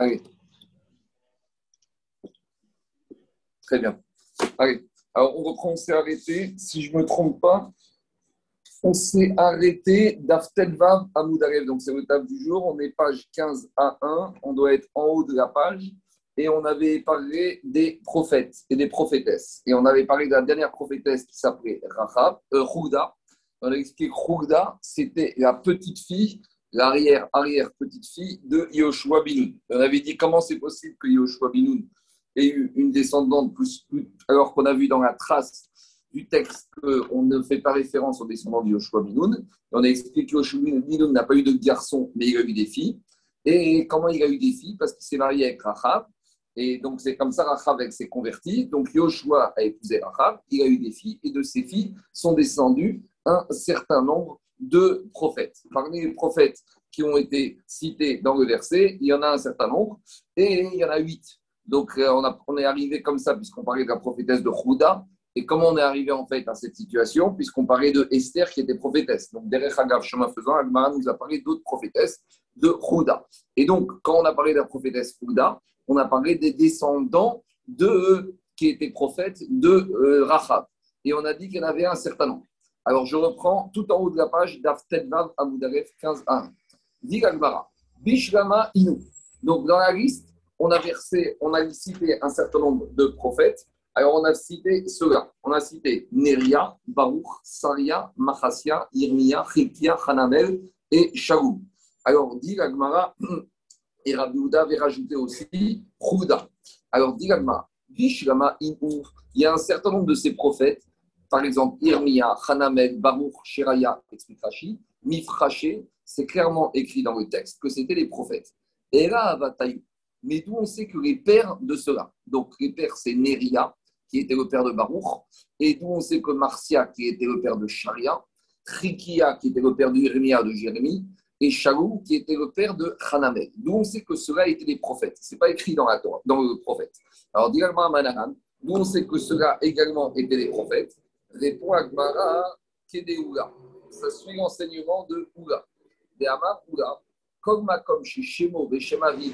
Allez. Très bien. Allez. Alors, on reprend, on s'est arrêté. Si je ne me trompe pas, on s'est arrêté d'Aftelvav à Moudarev. Donc, c'est le table du jour. On est page 15 à 1. On doit être en haut de la page. Et on avait parlé des prophètes et des prophétesses. Et on avait parlé de la dernière prophétesse qui s'appelait Rahab, euh, On a expliqué que c'était la petite fille, l'arrière-arrière-petite fille de Yoshua Binoun. On avait dit comment c'est possible que Yoshua Binoun ait eu une descendante alors qu'on a vu dans la trace du texte qu'on ne fait pas référence aux descendants de Yoshua Binoun. On a expliqué que Yoshua Binoun n'a pas eu de garçon, mais il a eu des filles. Et comment il a eu des filles? Parce qu'il s'est marié avec Rahab. Et donc, c'est comme ça Rahab s'est converti. Donc, Yoshua a épousé Rahab, il a eu des filles, et de ces filles sont descendus un certain nombre de prophètes. Parmi les prophètes qui ont été cités dans le verset, il y en a un certain nombre, et il y en a huit. Donc, euh, on, est arrivé comme ça, puisqu'on parlait de la prophétesse de Houda. Et comment on est arrivé en fait à cette situation Puisqu'on parlait de Esther qui était prophétesse. Donc, derrière Hagav, chemin faisant, Agmara nous a parlé d'autres prophétesses de Houda. Et donc, quand on a parlé de la prophétesse Houda, on a parlé des descendants de qui étaient prophètes de euh. Et on a dit qu'il y en avait un certain nombre. Alors je reprends tout en haut de la page d'Aftedvav Amoudaref 15 1. Dit Bishlama Inu. Donc dans la liste, on a versé, on a cité un certain nombre de prophètes. Alors on a cité ceux-là. On a cité Neria, Baruch, Saria, Machasia, Irmia, Chikia, Hanamel et Shaou. Alors dit Gagmara, et Rabbi avait rajouté aussi Houda. Alors, dit il y a un certain nombre de ces prophètes, par exemple Irmia, Hanamel, Baruch, Shiraya, explique Rashi, Mifraché, c'est clairement écrit dans le texte que c'était les prophètes. Et là, Mais d'où on sait que les pères de cela, donc les pères, c'est Neria, qui était le père de Baruch, et d'où on sait que Marcia, qui était le père de Sharia, Trikia, qui était le père de Irmia, de Jérémie, et Shaou, qui était le père de Hanamel. D'où on sait que cela étaient des prophètes. Ce n'est pas écrit dans, la dans le prophète. Alors, directement à Manahan, d'où on sait que cela également étaient des prophètes, répond Agmara Kedeoula. Ça suit l'enseignement de Oula. De Amar Oula, comme comme chez Shemo, Beshemavi,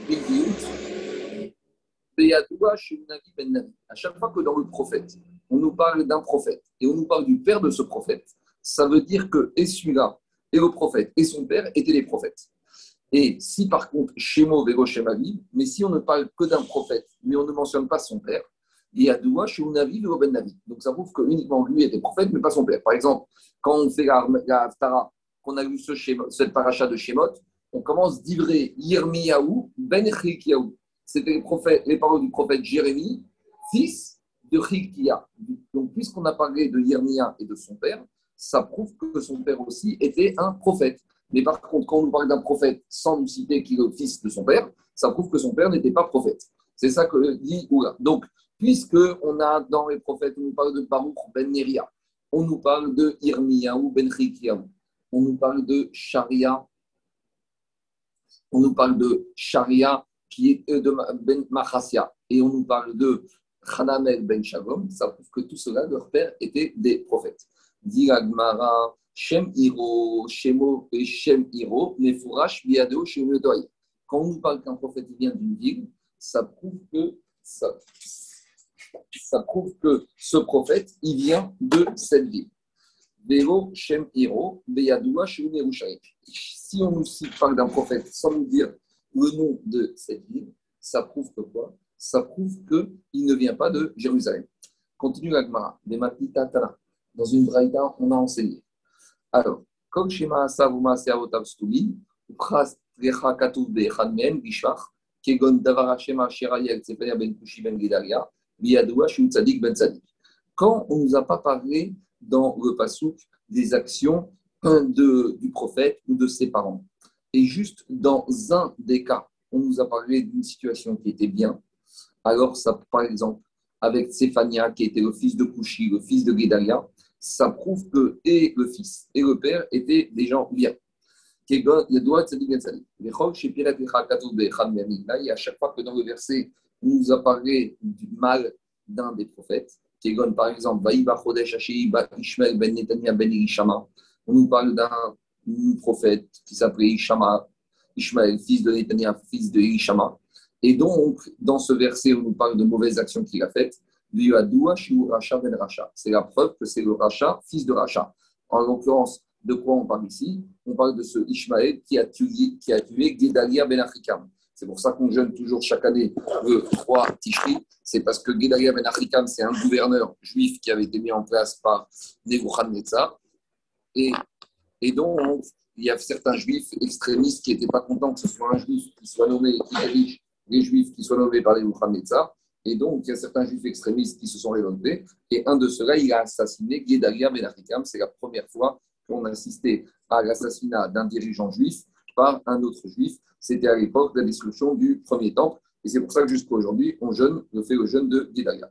Beyadoua, chez Unavi, Ben. À chaque fois que dans le prophète, on nous parle d'un prophète et on nous parle du père de ce prophète, ça veut dire que et celui-là et le prophète et son père étaient des prophètes. Et si par contre, Shemo Vego Shemavi, mais si on ne parle que d'un prophète, mais on ne mentionne pas son père, Ben. Donc ça prouve que uniquement lui était prophète, mais pas son père. Par exemple, quand on fait la, la qu'on a lu ce cette paracha de Shemot, on commence d'ivrer Yirmiyahu Ben Chikiyahu. C'était les, les paroles du prophète Jérémie, fils de Chikia. Donc, puisqu'on a parlé de Yirmiya et de son père, ça prouve que son père aussi était un prophète. Mais par contre, quand on nous parle d'un prophète sans nous citer qu'il est le fils de son père, ça prouve que son père n'était pas prophète. C'est ça que dit Oula. Donc, puisque on a dans les prophètes, on nous parle de Baruch ben Neria, on nous parle de ou ben Chikiaou, on nous parle de Sharia, on nous parle de Sharia qui est de Ben Machasia, et on nous parle de Hanamel ben Shalom, ça prouve que tout cela, leur père était des prophètes. Dit Shem Hiro, Shemo et Shem Hiro, Nefourash, Biado, Quand on nous parle qu'un prophète vient d'une ville, ça prouve que ça, ça prouve que ce prophète, il vient de cette ville. Vero, Shem Hiro, Si on nous parle d'un prophète sans nous dire le nom de cette ville, ça prouve que quoi? Ça prouve qu'il ne vient pas de Jérusalem. Continue l'Agmara, des Tana. Dans une braïda, on a enseigné. Alors, comme Shema Savuma Seavotav Stumi, Pras Recha Katuv Bechad Men, Bishvach, Kegon Davara Shema Shirayel, Ben Kushi Ben Gedalia, Ben Tzadik. Quand on ne nous a pas parlé dans le Passouk des actions de, du prophète ou de ses parents, et juste dans un des cas, on nous a parlé d'une situation qui était bien, alors ça, par exemple, avec Séphania, qui était le fils de Kushi, le fils de Gedalia, ça prouve que et le fils et le père étaient des gens bien. Et à chaque fois que dans le verset, nous a parlé du mal d'un des prophètes, par exemple, ben on nous parle d'un prophète qui s'appelait Ishama, Ishmael, fils de Netanya, fils de Ishama. Et donc, dans ce verset, on nous parle de mauvaises actions qu'il a faites. Ben c'est la preuve que c'est le Racha, fils de Racha. En l'occurrence, de quoi on parle ici? On parle de ce Ishmaël qui a tué, qui a tué Gedalia Ben Achikam. C'est pour ça qu'on jeûne toujours chaque année le 3 Tishri. C'est parce que Gedalia Ben Achikam, c'est un gouverneur juif qui avait été mis en place par Nebuchadnezzar. Et, et donc, il y a certains juifs extrémistes qui n'étaient pas contents que ce soit un juif qui soit nommé, qui dirige les juifs qui soient nommés par Nebuchadnezzar. Et donc, il y a certains juifs extrémistes qui se sont révoltés. Et un de ceux-là, il a assassiné Gedalia Ben Achikam. C'est la première fois qu'on a assisté à l'assassinat d'un dirigeant juif par un autre juif. C'était à l'époque de la destruction du premier temple. Et c'est pour ça que jusqu'à aujourd'hui, on jeûne, on fait le jeûne de Gedalia.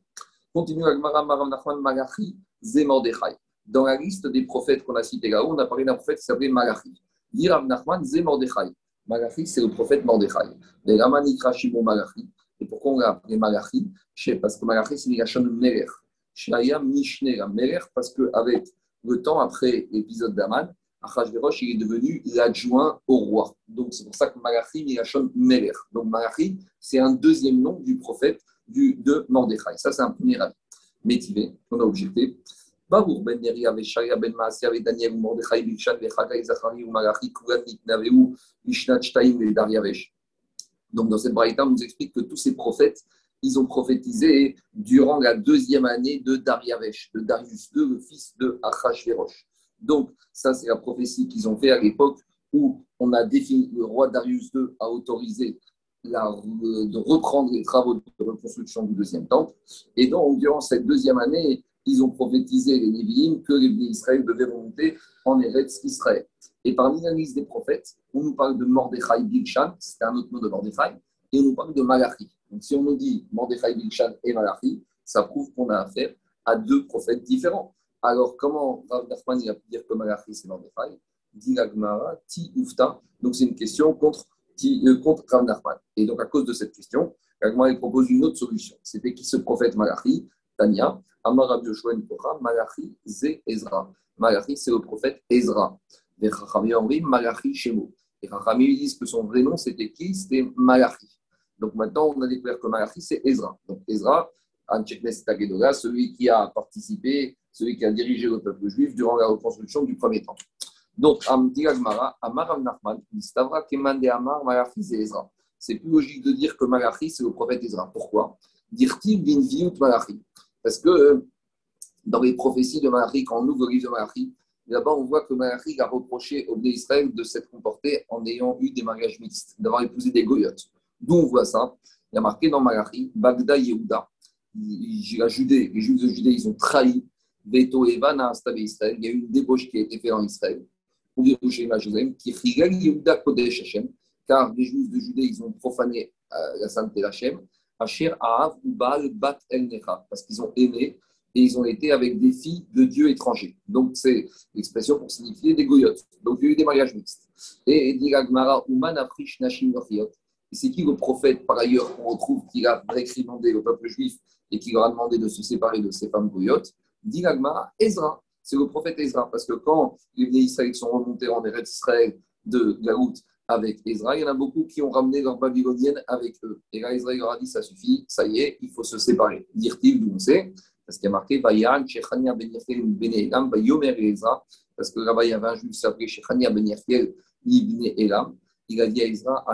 Continue avec Maram Maram Nachman Malachi Zemordechai. Dans la liste des prophètes qu'on a cités là-haut, on a parlé d'un prophète qui s'appelait Malachi. Yiram Nachman Zemordechai. Malachi, c'est le prophète Mordechai. Les Ramanikra Shimon Malachi. Et pourquoi on l'a appelé Malachi? Parce que Malachi, c'est Migashon Meler. Shaya Mishne Meler, parce qu'avec le temps après l'épisode d'Aman, Achashverosh, il est devenu l'adjoint au roi. Donc, c'est pour ça que Malachi, Migashon Meler. Donc, Malachi, c'est un deuxième nom du prophète du, de Mordechai. Ça, c'est un premier avis. Métivé, on a objecté. Babour ben Neria, Vesharia ben Maasia, Daniel, Mordechai, Bichan, Vechagai, Zachari, Malachi, Kugan, Naveu, Mishnat, Shtaim et Dariavesh. Donc, dans cette braïta, on nous explique que tous ces prophètes, ils ont prophétisé durant la deuxième année de Dariavesh, de Darius II, le fils de Achashverosh. Donc, ça, c'est la prophétie qu'ils ont fait à l'époque où on a défini, le roi Darius II a autorisé la, de reprendre les travaux de reconstruction du deuxième temple. Et donc, durant cette deuxième année, ils ont prophétisé les Névi'im que les Israël devaient remonter en Eretz Israël. Et parmi la liste des prophètes, on nous parle de Mordechai Bilshan, c'est un autre nom de Mordechai, et on nous parle de Malachi. Donc si on nous dit Mordechai Bilshan et Malachi, ça prouve qu'on a affaire à deux prophètes différents. Alors comment Rav Nachman a pu dire que Malachi c'est Mordechai Dit Ti Ufta. Donc c'est une question contre, euh, contre Rav Nachman. Et donc à cause de cette question, Gagmara propose une autre solution. C'était qui ce prophète Malachi Tania, Amar Rabbi Yoshua Malachi, Ze Ezra. Malachi, c'est le prophète Ezra. Les Chachamim Malachi Shemo. Les Chachamim disent que son vrai nom, c'était qui? C'était Malachi. Donc maintenant, on a découvert que Malachi, c'est Ezra. Donc Ezra, celui qui a participé, celui qui a dirigé le peuple juif durant la reconstruction du premier temple. Donc, Amar Nachman, Amar c'est plus logique de dire que Malachi, c'est le prophète Ezra. Pourquoi? Dire-t-il Malachi Parce que euh, dans les prophéties de Malachi, quand on ouvre le livre de Malachi, D'abord, on voit que Malachi a reproché au Israël de s'être comporté en ayant eu des mariages mixtes, d'avoir épousé des goyotes. D'où on voit ça Il y a marqué dans Malachi, Bagda Yehuda. Les Juifs de Judée, ils ont trahi Evan a installé Israël. Il y a eu une débauche qui a été faite en Israël. Jérusalem, qui Yehuda Kodesh Hashem, car les Juifs de Judée, ils ont profané euh, la sainteté d'Hachem. Asher Aav ou Baal Bat El parce qu'ils ont aimé et ils ont été avec des filles de dieux étrangers. Donc, c'est l'expression pour signifier des goyotes. Donc, il y a eu des mariages mixtes. Et dit Gmara, Uman Afrish Nashim Et c'est qui le prophète, par ailleurs, qu'on retrouve qui a réprimandé le peuple juif et qui leur a demandé de se séparer de ces femmes goyotes Dit Ezra. C'est le prophète Ezra. Parce que quand les Israël sont remontés en Eretz Israël de Gaout avec Ezra, il y en a beaucoup qui ont ramené leur babylonienne avec eux. Et là, Ezra leur a dit ça suffit, ça y est, il faut se séparer. Dire-t-il, d'où on sait? Parce qu'il y a marqué Vayan, Shechania Ben Ben Elam, Vayomer Ezra, parce que là-bas il y avait un juif qui s'appelait Shechania Ben Ibn Elam. Il a dit à Ezra.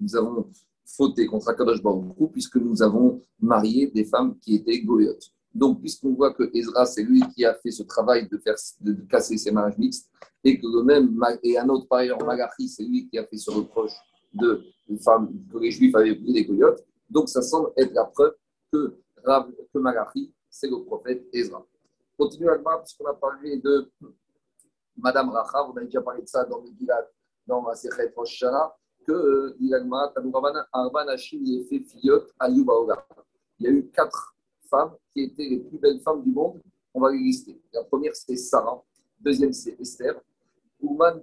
Nous avons fauté contre Akadosh Baruch puisque nous avons marié des femmes qui étaient goyotes. Donc, puisqu'on voit que Ezra, c'est lui qui a fait ce travail de, faire, de, casser ces mariages mixtes, et que le même, et un autre par ailleurs, Magachi, c'est lui qui a fait ce reproche de, femmes, que les Juifs avaient pris des goyotes, donc, ça semble être la preuve que, que Malachi, c'est le prophète Ezra. Continue à puisqu'on a parlé de Madame Rachav, on a déjà parlé de ça dans le Gilad, dans ma Sechet Rosh que l'Ilagma, Arban Hashim, il fait fillot à Il y a eu quatre femmes qui étaient les plus belles femmes du monde. On va les lister. La première, c'est Sarah. Deuxième, c'est Esther. Ouman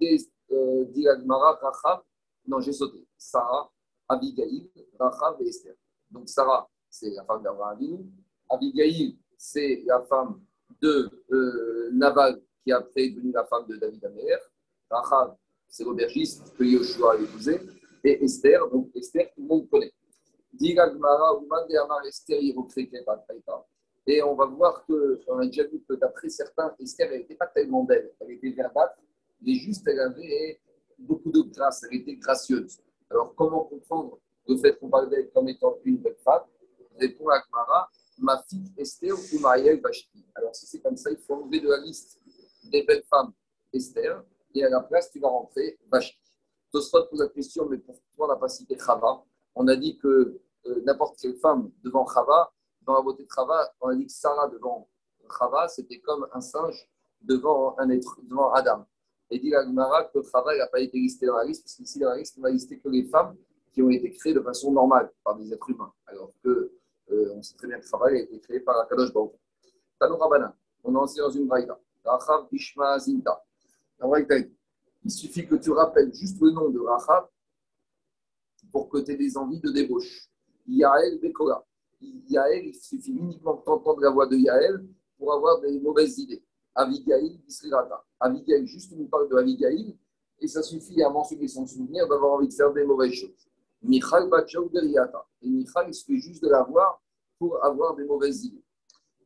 euh, d'Ilagmara, Rachav. Non, j'ai sauté. Sarah, Abigail, Rachav et Esther. Donc Sarah, c'est la femme d'Abraham Abigail, c'est la femme de euh, Naval, qui après est devenue la femme de David Amer. Rachav, c'est l'aubergiste que Yoshua a épousé, et Esther, donc Esther, tout le monde connaît. Et on va voir que, on a déjà vu que d'après certains, Esther, elle n'était pas tellement belle. Elle était verdâtre, mais juste, elle avait beaucoup de grâce, elle était gracieuse. Alors, comment comprendre le fait qu'on parle d'elle comme étant une belle femme? Répond Akmara, ma fille Esther ou Marielle Vashti. Alors, si c'est comme ça, il faut enlever de la liste des belles femmes Esther, et à la place, tu vas rentrer Vashti. Tosfot pose la question, mais pourquoi on n'a pas cité Chava On a dit que euh, n'importe quelle femme devant Chava, dans la beauté de Chava, on a dit que Sarah devant Chava, c'était comme un singe devant un être, devant Adam. Et dit la que Chava n'a pas été listé dans la liste, parce qu'ici dans la liste, on n'a listé que les femmes qui ont été créées de façon normale par des êtres humains. Alors que euh, on sait très bien que Chava a été créé par la Kadosh Baruch. Tano Rabana, on est aussi dans une braïda. Rachav Ishma Zinta. Il suffit que tu rappelles juste le nom de Rachav pour que tu aies des envies de débauche. Yael Bekora. Yael, il suffit uniquement d'entendre la voix de Yael pour avoir des mauvaises idées. Avigail, Bisrirata. Avigail, juste on parle de Avigail, et ça suffit à mentionner son souvenir d'avoir envie de faire des mauvaises choses. Michal Bachaou Deriata. Et Michal, il suffit juste de la voir pour avoir des mauvaises idées.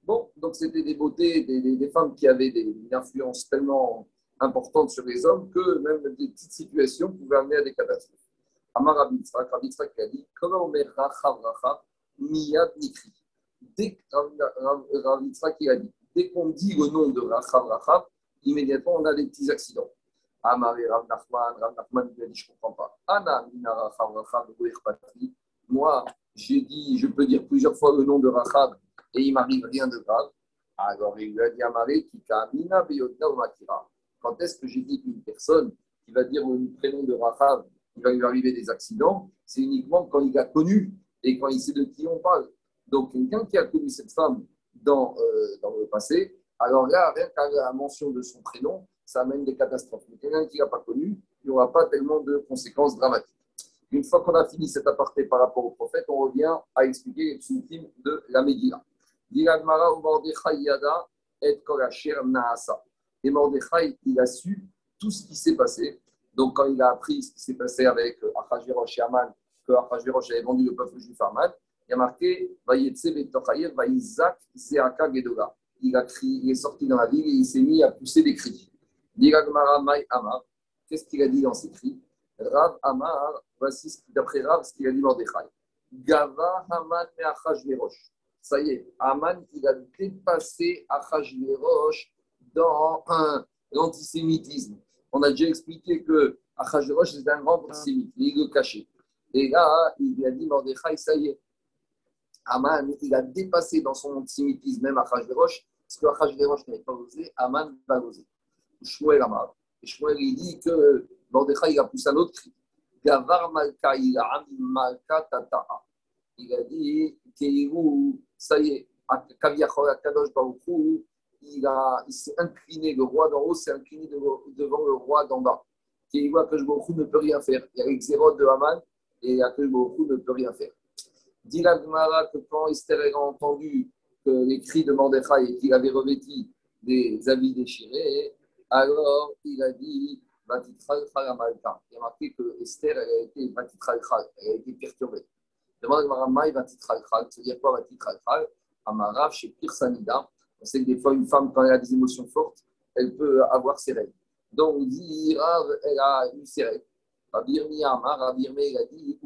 Bon, donc c'était des beautés, des, femmes qui avaient des, une influence tellement importante sur les hommes que même des petites situations pouvaient amener à des catastrophes. Amar Rabitzrak, Rabitzrak a dit Comment on met Miyad Nikri? Dès Rabitzrak a dit Dès qu'on dit le nom de Rachav Rachav, immédiatement on a des petits accidents. Amar et Rav Nachman, Rav Nachman lui a dit Je ne comprends pas. Ana Mina Rachav Rachav Moi, j'ai dit, je peux dire plusieurs fois le nom de Rachav et il m'arrive rien de grave. Alors il lui a dit à Marie Quand est-ce que j'ai dit qu'une personne qui va dire le prénom de Rachav, il va lui arriver des accidents C'est uniquement quand il a connu et quand il sait de qui on parle. Donc quelqu'un qui a connu cette femme dans, euh, dans le passé, alors là, rien qu'à la mention de son prénom, ça amène des catastrophes. Mais quelqu'un qui n'a pas connu, il n'y aura pas tellement de conséquences dramatiques. Une fois qu'on a fini cet aparté par rapport au prophète, on revient à expliquer les psukim de la Megillah. Et Mordechai, il a su tout ce qui s'est passé. Donc, quand il a appris ce qui s'est passé avec Achashverosh et Aman, que Achashverosh avait vendu le peuple juif à Aman, il a marqué il a crié, il est sorti dans la ville et il s'est mis à pousser des cris. Qu'est-ce qu'il a dit dans ses cris? Rav Amar, voici d'après Rav ce qu'il a dit Mordechai. Gava Haman me Achashverosh ça y est, Aman, il a dépassé Achashverosh dans l'antisémitisme. On a déjà expliqué que Achashverosh, c'est un grand antisémite, il le cachait. Et là, il a dit Mordechai, ça y est, Aman, il a dépassé dans son antisémitisme même Achashverosh, ce que Achashverosh n'avait pas osé, Aman va oser. Shmuel Amar. Et Shmuel, il dit que Mordechai, il a poussé un autre cri. Gavar Malka, il a Malka Tata'a. Il a dit, Keiru ça y est, Kadosh Baruchou, il, il s'est incliné, le roi d'en haut s'est incliné devant le roi d'en bas. Voit que Baruchou ne peut rien faire. Il y a l'exérode de Haman et Akash Baruchou ne peut rien faire. Dit l'Agmara que quand Esther a entendu que les cris de Mordechai et qu'il avait revêti des habits déchirés, alors il a dit Il a marqué que Esther elle a été elle a été perturbée. Demande Maramai Vatitral c'est-à-dire quoi Vatitral Amarav chez Pirsanida. On sait que des fois, une femme, quand elle a des émotions fortes, elle peut avoir ses règles. Donc, on dit Rav, elle a eu ses règles. Rabirmi Amar, Rabirmi, il a dit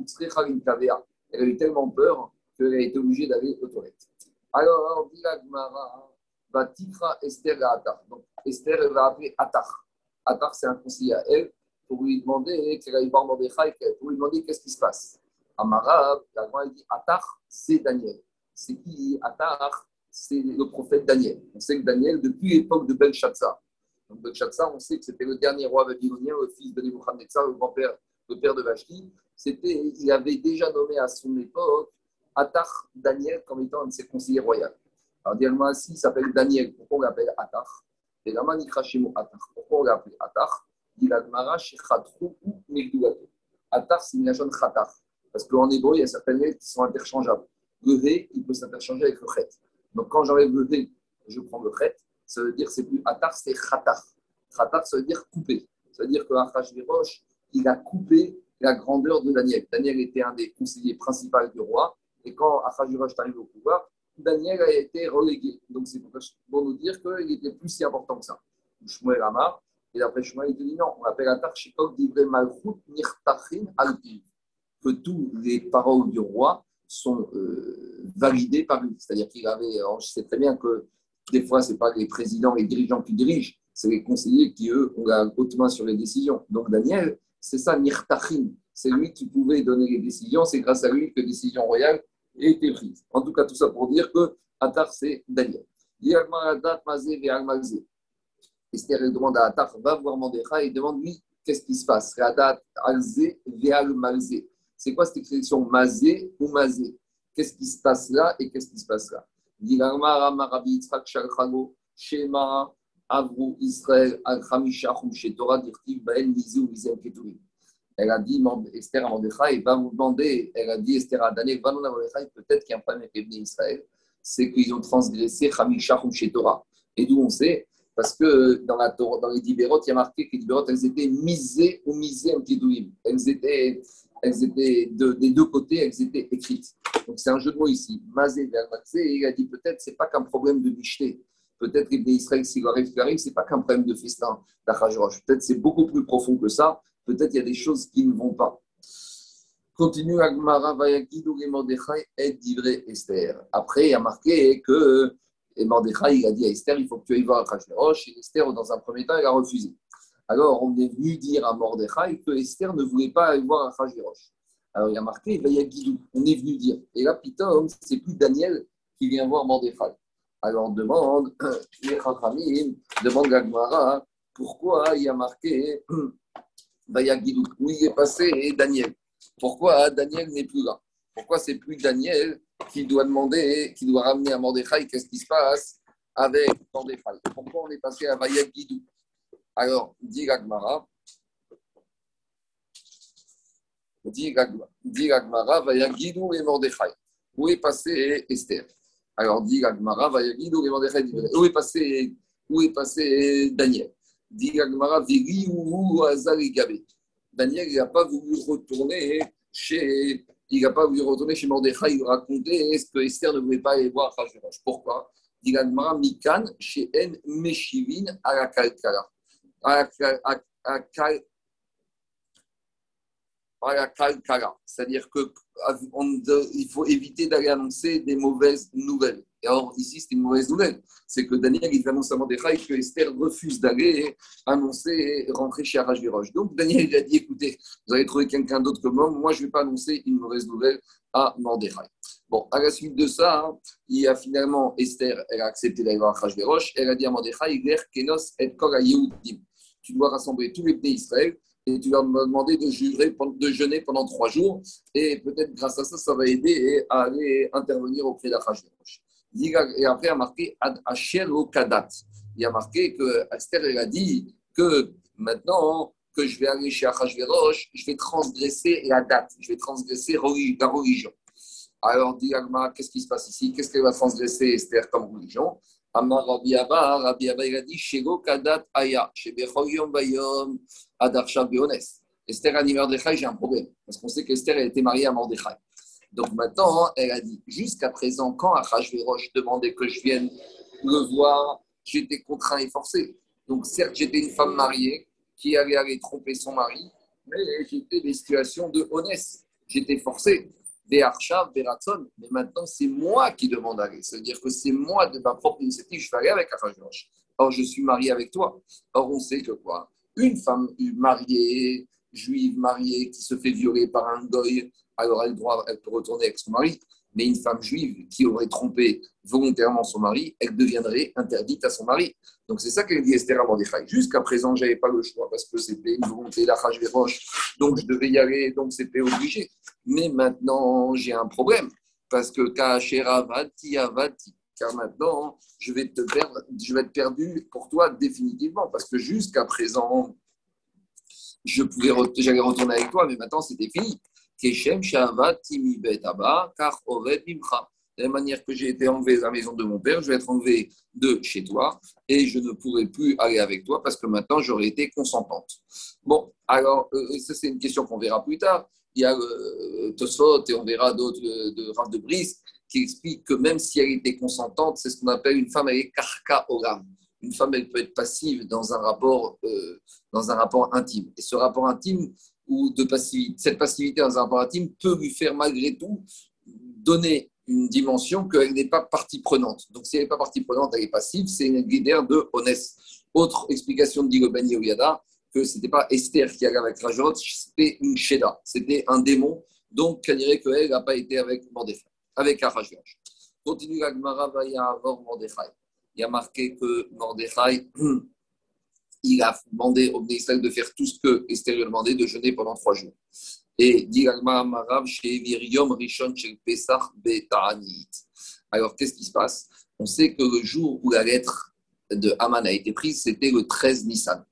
Elle a eu tellement peur qu'elle a été obligée d'aller aux toilettes. Alors, dit la Gemara, Vatitra Esther Atar. Donc, Esther, elle va appeler Atar. Atar, c'est un conseiller à elle pour lui demander qu'elle aille voir Mordechai, pour lui demander qu'est-ce qui se passe. Amarab, la grande dit Atar, c'est Daniel. C'est qui Atar C'est le prophète Daniel. On sait que Daniel, depuis l'époque de Belshazzar, donc on sait que c'était le dernier roi babylonien, le fils de Nebuchadnezzar, le grand-père, le père de Vashti. Il avait déjà nommé à son époque Atar Daniel comme étant un de ses conseillers royaux. Alors, dis-moi, s'il s'appelle Daniel, pourquoi on l'appelle Atar? Et la manikrashimo Atar. Pourquoi on l'appelle Atar Il a Gmara ou Megdugato. Atar, c'est une nation Khatar. Parce qu'en hébreu, il y a certaines lettres qui sont interchangeables. Le V, il peut s'interchanger avec le chet. Donc quand j'enlève le V, je prends le chet, ça veut dire c'est plus atar, c'est khatar. Khatar, ça veut dire couper. C'est-à-dire que Achashverosh, il a coupé la grandeur de Daniel. Daniel était un des conseillers principaux du roi. Et quand Achashverosh est arrivé au pouvoir, Daniel a été relégué. Donc c'est pour nous dire qu'il était plus si important que ça. Shmuel Amar, et d'après Shmuel, il dit non, on appelle Atar d'Ivre Malchut Nirtachin Altiv. Que tous les paroles du roi sont euh, validées par lui. C'est-à-dire qu'il avait, je sais très bien que des fois, ce n'est pas les présidents, les dirigeants qui dirigent, c'est les conseillers qui, eux, ont la haute main sur les décisions. Donc Daniel, c'est ça, Nirtachin. C'est lui qui pouvait donner les décisions, c'est grâce à lui que les décisions royales été prises. En tout cas, tout ça pour dire que Atar, c'est Daniel. Esther demande à Atar, va voir Mandécha et demande lui qu'est-ce qui se passe? C'est quoi cette expression Mazé ou Mazé? Qu'est-ce qui se passe là et qu'est-ce qui se passe là? Israël, Torah, Keturim. Elle a dit, Esther à Mordechai, va vous demander, elle a dit, Esther à Daniel, va nous Mordechai, peut-être qu'il y a un problème avec les Israël, c'est qu'ils ont transgressé Hamisha chez Torah. Et d'où on sait Parce que dans, la, dans les Dibérot, il y a marqué que les Dibérot, elles étaient misées ou misées en Kidouim. Elles étaient, elles étaient de, des deux côtés, elles étaient écrites. Donc c'est un jeu de mots ici. Mazé et il a dit peut-être c'est pas qu'un problème de bicheté. Peut-être les Israël, s'il arrive, ce arrive, c'est pas qu'un problème de festin, d'Achajroch. Peut-être c'est beaucoup plus profond que ça peut-être il y a des choses qui ne vont pas. Continue Agmara Vayagidu et Mordechai et divré Esther. Après, il a marqué que et Mordechai a dit à Esther il faut que tu ailles voir Achashverosh. Et Esther, dans un premier temps, elle a refusé. Alors, on est venu dire à Mordechai que Esther ne voulait pas aller voir Achashverosh. Alors, il a marqué Vayagidu. On est venu dire. Et là, Pitom, c'est plus Daniel qui vient voir Mordechai. Alors, on demande, les demande à Gmara pourquoi il a marqué Bayagidou. Où est passé Daniel Pourquoi Daniel n'est plus là? Pourquoi c'est plus Daniel qui doit demander, qui doit ramener à Mordechai? Qu'est-ce qui se passe avec Mordechai? Pourquoi on est passé à Bayagidou Alors, dit Gagmara, dit Gagmara, et Mordechai. Où est passé Esther? Alors, dit Gagmara, Vayagidou et Mordechai. Où est passé, où est passé Daniel? Daniel, il n'a pas voulu retourner chez, il n'a pas voulu retourner chez Mordechai, il racontait ce que Esther ne voulait pas aller voir Pourquoi? Pourquoi Mikan, chez En Meshivin, à la Kalkala. À la. C'est-à-dire qu'il faut éviter d'aller annoncer des mauvaises nouvelles. Et alors, ici, c'est une mauvaise nouvelle. C'est que Daniel, il annonce à Mordechai que Esther refuse d'aller annoncer rentrer chez Arashverosh. Donc, Daniel, il a dit écoutez, vous avez trouvé quelqu'un d'autre que moi, moi, je ne vais pas annoncer une mauvaise nouvelle à Mordechai. Bon, à la suite de ça, il y a finalement Esther, elle a accepté d'aller voir Arashverosh. Elle a dit à Mordechai Kenos et Tu dois rassembler tous les pays d'Israël et tu vas me demander de, jurer, de jeûner pendant trois jours. Et peut-être grâce à ça, ça va aider à aller intervenir auprès d'Achashverosh. Et après, il a marqué Asher Kadat. Il a marqué que Esther, elle a dit que maintenant que je vais aller chez Achashverosh, je vais transgresser la date, je vais transgresser la religion. Alors, dit qu'est-ce qui se passe ici? Qu'est-ce qu'elle va transgresser Esther comme religion? Amar Rabbi Abba, Rabbi Abba, il a dit Aya, Bayom, Beones. Esther a dit Mordechai, j'ai un problème. Parce qu'on sait qu'Esther, elle était mariée à Mordechai. Donc maintenant, elle a dit, jusqu'à présent, quand Achashverosh demandait que je vienne le voir, j'étais contraint et forcé. Donc certes, j'étais une femme mariée qui allait aller tromper son mari, mais j'étais des situations de honnête. J'étais forcé. Des des ratson. Mais maintenant, c'est moi qui demande d'aller. C'est-à-dire que c'est moi, de ma propre initiative, je vais aller avec Achashverosh. Or, je suis marié avec toi. Or, on sait que quoi? Une femme mariée, juive mariée, qui se fait violer par un goy, alors elle, doit, elle peut retourner avec son mari. Mais une femme juive qui aurait trompé volontairement son mari, elle deviendrait interdite à son mari. Donc c'est ça qu'elle dit Esther à Mordechai. Jusqu'à présent, je n'avais pas le choix parce que c'était une volonté roches, donc je devais y aller, donc c'était obligé. Mais maintenant, j'ai un problème parce que Kaashera Vati Avati, car maintenant, je vais, te perdre, je vais être perdu pour toi définitivement parce que jusqu'à présent, je pouvais, j'allais retourner avec toi, mais maintenant c'était fini. Keshem de la manière que j'ai été enlevé de la maison de mon père, je vais être enlevé de chez toi et je ne pourrai plus aller avec toi parce que maintenant j'aurais été consentante. Bon, alors, euh, ça c'est une question qu'on verra plus tard. Il y a euh, Tosot et on verra d'autres de Rav de Brice qui expliquent que même si elle était consentante, c'est ce qu'on appelle une femme, elle est karka oram. Une femme, elle peut être passive dans un rapport, euh, dans un rapport intime. Et ce rapport intime, de passivité, cette passivité dans un rapport intime peut lui faire malgré tout donner une dimension qu'elle n'est pas partie prenante. Donc, si elle n'est pas partie prenante, elle est passive, c'est une guidère de honnête. Autre explication de Digobani Oyada, que ce n'était pas Esther qui allait avec Rajot, c'était une Sheda, c'était un démon. Donc, on dirait qu'elle n'a pas été avec Mordechai, avec Arashvash. Continue la Gemara, avant Mordechai. Il y a marqué que Mordechai, il a demandé au Israël de faire tout ce que Esther lui a demandé, de jeûner pendant trois jours. Et Alors, qu'est-ce qui se passe? On sait que le jour où la lettre de Haman a été prise, c'était le 13 Nissan.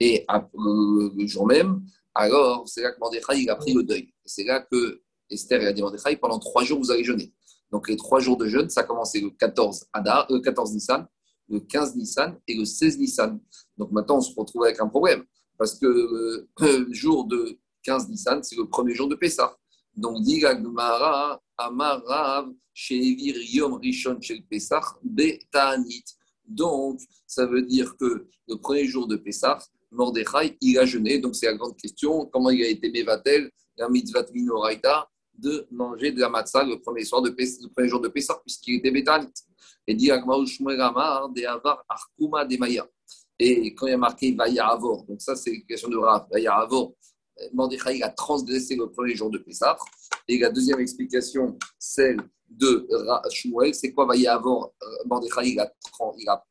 Et le jour même, alors, c'est là que Mordechai a pris le deuil. C'est là que Esther a dit pendant trois jours, vous allez jeûner. Donc, les trois jours de jeûne, ça a commencé le 14, Adar, le 14 Nissan, le 15 Nissan et le 16 Nissan. Donc, maintenant, on se retrouve avec un problème. Parce que euh, le jour de 15 Nissan, c'est le premier jour de Pessah. Donc, dit Gagmara, Amarav, Shevir Rishon Shel Pessah, Betanit. Donc, ça veut dire que le premier jour de Pessah, Mordechai, il a jeûné. Donc, c'est la grande question. Comment il a été Mevatel, la mitzvah minoraita, de manger de la matzah le premier, soir de le premier jour de Pessah, puisqu'il était Betanit. Et dit Shmuel de Avar Arkuma de Maya. Et quand il y a marqué Vaya Avor, donc ça c'est une question de Rav, Vaya Avor, Mordechai a transgressé le premier jour de Pessah. Et la deuxième explication, celle de Shmuel, c'est quoi Vaya Avor Mordechai il a, il a,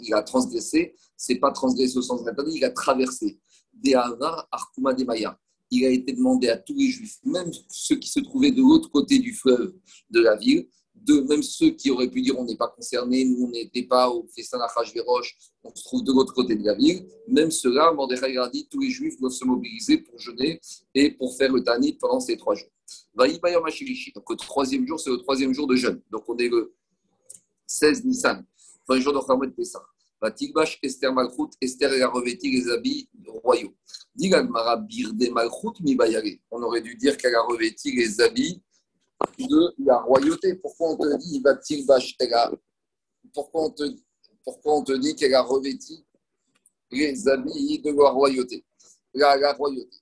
il a transgressé, c'est pas transgressé au sens interdit, il a traversé. Des Avar Arkuma de Maya. Il a été demandé à tous les juifs, même ceux qui se trouvaient de l'autre côté du fleuve de la ville, de même ceux qui auraient pu dire on n'est pas concernés, nous on n'était pas au festin Véroche, on se trouve de l'autre côté de la ville, même ceux-là, Mordechai a dit tous les juifs doivent se mobiliser pour jeûner et pour faire le Tanit pendant ces trois jours. Donc le troisième jour, c'est le troisième jour de jeûne. Donc on est le 16 Nissan, le jour de Khamed Pessah. Tigbash Esther Malchut, Esther a revêti les habits royaux. On aurait dû dire qu'elle a revêti les habits de la royauté. Pourquoi on te dit Tigbash pourquoi pourquoi on te dit qu'elle a revêti les habits de la royauté? La, la royauté.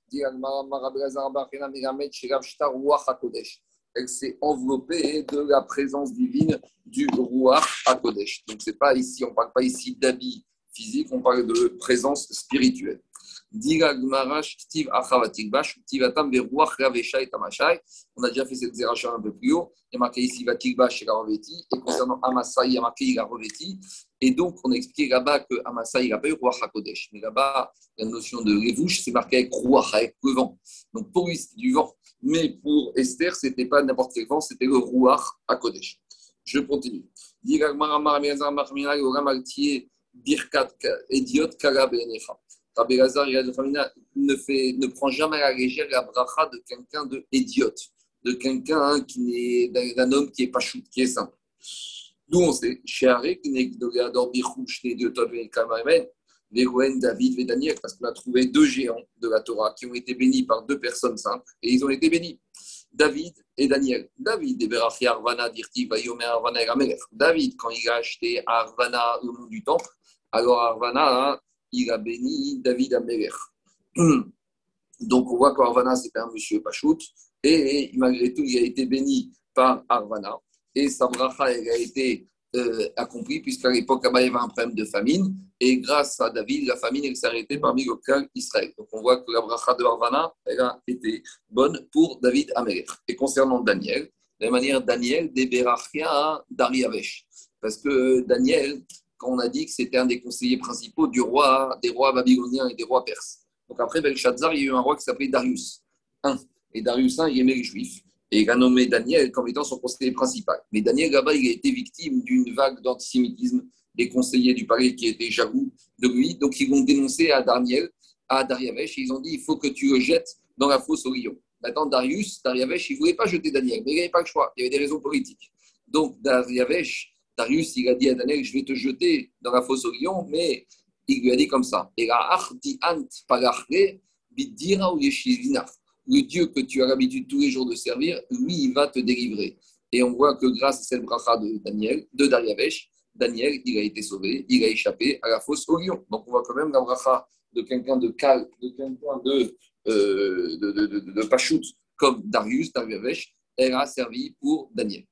Elle s'est enveloppée de la présence divine du Ruach HaKodesh. Donc, c'est pas ici, on ne parle pas ici d'habits physiques, on parle de présence spirituelle. On a déjà fait cette zéracha un peu plus haut. Il y a marqué ici Vatikbash, il a revêti. Et concernant Amasai, il y a marqué il a revêti. Et donc, on a expliqué là-bas que Amasai, il n'a pas eu Ruach HaKodesh. Mais là-bas, la notion de Revouche, c'est marqué avec Ruach, avec le vent. Donc, pour lui, c'était du vent. Mais pour Esther, ce n'était pas n'importe quel vent, c'était le Ruach HaKodesh. Je continue. Birkat, Kala, Rabbi Lazar ne, fait, ne prend jamais à la légère la bracha de quelqu'un de de quelqu'un hein, qui est d'un homme qui est pas chou, qui est simple. D'où on sait, chez David et Daniel, parce qu'on a trouvé deux géants de la Torah qui ont été bénis par deux personnes simples, et ils ont été bénis. David et Daniel. David, David, quand il a acheté Arvana au nom du temple, alors Arvana, hein, il a béni David Améler. Donc on voit qu'Arvana, c'était un monsieur Pachout, et, malgré tout, il a été béni par Arvana. Et sa bracha, elle a été euh, accomplie, puisqu'à l'époque, il y avait un problème de famine, et grâce à David, la famine, s'est arrêtée parmi le clan Israël. Donc on voit que la bracha de Arvana, elle a été bonne pour David Améler. Et concernant Daniel, de la manière Daniel, des Berachia Dariavesh. Parce que Daniel, on a dit que c'était un des conseillers principaux du roi, des rois babyloniens et des rois perses. Donc après Belshazzar, il y a eu un roi qui s'appelait Darius I. Et Darius I, il aimait les Juifs. Et il a nommé Daniel comme étant son conseiller principal. Mais Daniel, là-bas, il a été victime d'une vague d'antisémitisme des conseillers du palais qui étaient jaloux de lui. Donc ils l'ont dénoncé à Daniel, à Dariavesh, et ils ont dit il faut que tu le jettes dans la fosse au lion. Maintenant, Darius, Dariavesh, il ne voulait pas jeter Daniel, mais il n'avait pas le choix. Il y avait des raisons politiques. Donc, Dariavesh, Darius, il a dit à Daniel, je vais te jeter dans la fosse au lion, mais il lui a dit comme ça. Et la ant bidira ou Le Dieu que tu as l'habitude tous les jours de servir, lui, il va te délivrer. Et on voit que grâce à cette bracha de Daniel, de Dariavesh, Daniel, il a été sauvé, il a échappé à la fosse au lion. Donc on voit quand même la bracha de quelqu'un de cal, de quelqu'un de, euh, de, de, de, de, Pachout, comme Darius, Dariavesh, elle a servi pour Daniel.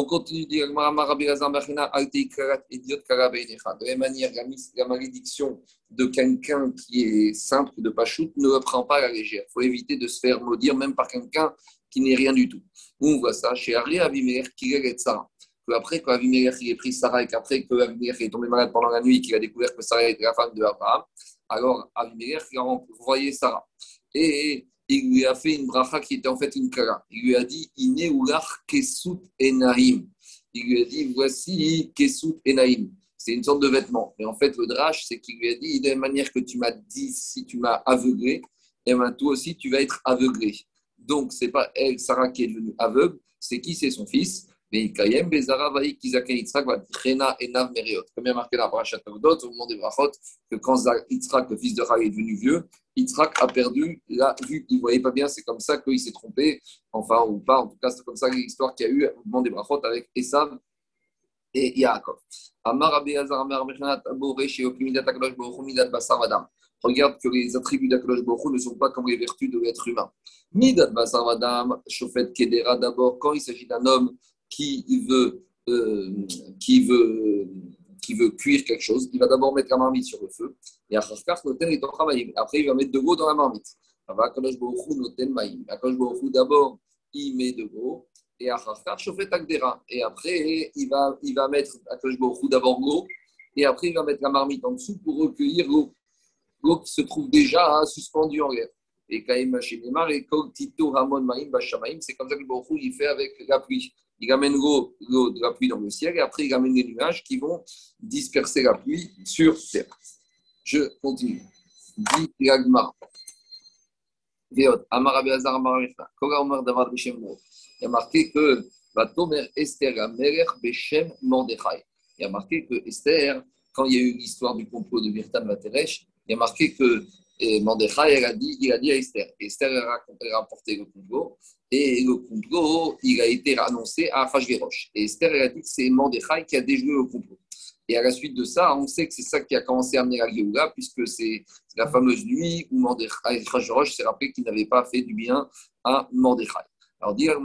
On continue de dire De la même manière, la malédiction de quelqu'un qui est simple, de Pachout, ne le prend pas à la légère. Il faut éviter de se faire maudire même par quelqu'un qui n'est rien du tout. On voit ça chez Ari Avimer, qui est Sarah. Après, quand il est pris Sarah et qu'après que Avimelech est tombé malade pendant la nuit, qu'il a découvert que Sarah était la femme de Abraham, alors il a envoyé Sarah. Et il lui a fait une bracha qui était en fait une kara. Il lui a dit Ineulach kesut enaim. Il lui a dit Voici kesut enaim. C'est une sorte de vêtement. Mais en fait, le drash, c'est qu'il lui a dit De la manière que tu m'as dit, si tu m'as aveuglé, et eh bien toi aussi, tu vas être aveuglé. Donc, c'est pas elle, Sarah, qui est devenue aveugle, c'est qui? C'est son fils. Mais Kayem, Bezara, Vaïk, et Yitzhak, Trena, Enav, Meriot. Comme il y a marqué dans la parachat Togdot, au moment des Brachot, que quand Yitzhak, le fils de Rai, est devenu vieux, Yitzhak a perdu la vue. Il ne voyait pas bien, c'est comme ça qu'il s'est trompé, enfin, ou pas. En tout cas, c'est comme ça l'histoire qu'il y a eu au moment des Brachot avec Esav et Yaakov. Amar Abéazar, Amar Mechanat, Aboré, chez Okimidat, Akalosh, Bochum, Midat, Basar, Madame. Regarde que les attributs d'Akalosh Baruch ne sont pas comme les vertus de l'être humain. Midat Basar Madame, Shofet Kedera d'abord, quand il s'agit d'un homme qui veut, euh, qui, veut, qui veut cuire quelque chose, il va d'abord mettre la marmite sur le feu, et après il va mettre de l'eau dans la marmite. D'abord, il met de l'eau, et Et après, il va, il va mettre d'abord l'eau, et après, il va mettre la marmite en dessous pour recueillir l'eau. L'eau qui se trouve déjà suspendue en l'air. Et Kaïm et Tito Ramon Maïm c'est comme ça que le il fait avec la pluie il amène l'eau de la pluie dans le ciel et après il amène des nuages qui vont disperser la pluie sur terre. Je continue. Dit Yagmar. Il y a marqué que Esther. Il y a marqué que Esther, quand il y a eu l'histoire du complot de Birtan Materesh, il y a marqué que et il a dit, il a dit à Esther. Esther a, rapporté le complot. Et le complot, il a été annoncé à Achashverosh. Et Esther, elle a dit que c'est Mordechai qui a déjoué le complot. Et à la suite de ça, on sait que c'est ça qui a commencé à amener la Géoula, puisque c'est la fameuse nuit où Achashverosh s'est rappelé qu'il n'avait pas fait du bien à Mordechai. Alors, dire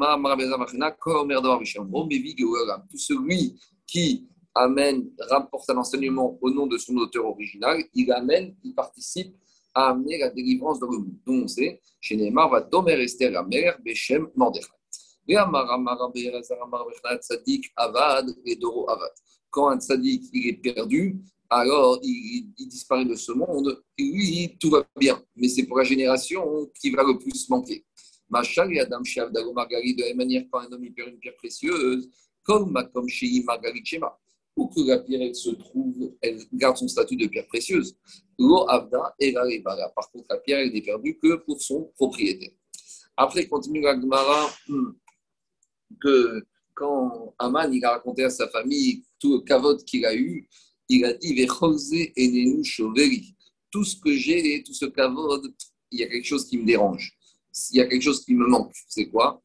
tout celui qui amène, rapporte un enseignement au nom de son auteur original, il amène, il participe à amener la délivrance dans le. Donc on sait, chez Neymar, va Domer Esther la mère, Bechem Mordechai. Quand un tzaddik il est perdu, alors il, disparaît de ce monde, et lui, tout va bien. Mais c'est pour la génération qui va le plus manquer. Machal et Adam Margarit, de la même manière, quand un homme perd une pierre précieuse, comme comme chez Margarit Shema, ou que la pierre se trouve, elle garde son statut de pierre précieuse. L'eau avda et la Par contre, la pierre, elle n'est perdue que pour son propriétaire. Après, continue la Gemara hmm, que quand Aman il a raconté à sa famille tout le kavod qu'il a eu, il a dit Tout ce que j'ai, tout ce kavod, il y a quelque chose qui me dérange. Il y a quelque chose qui me manque. C'est quoi?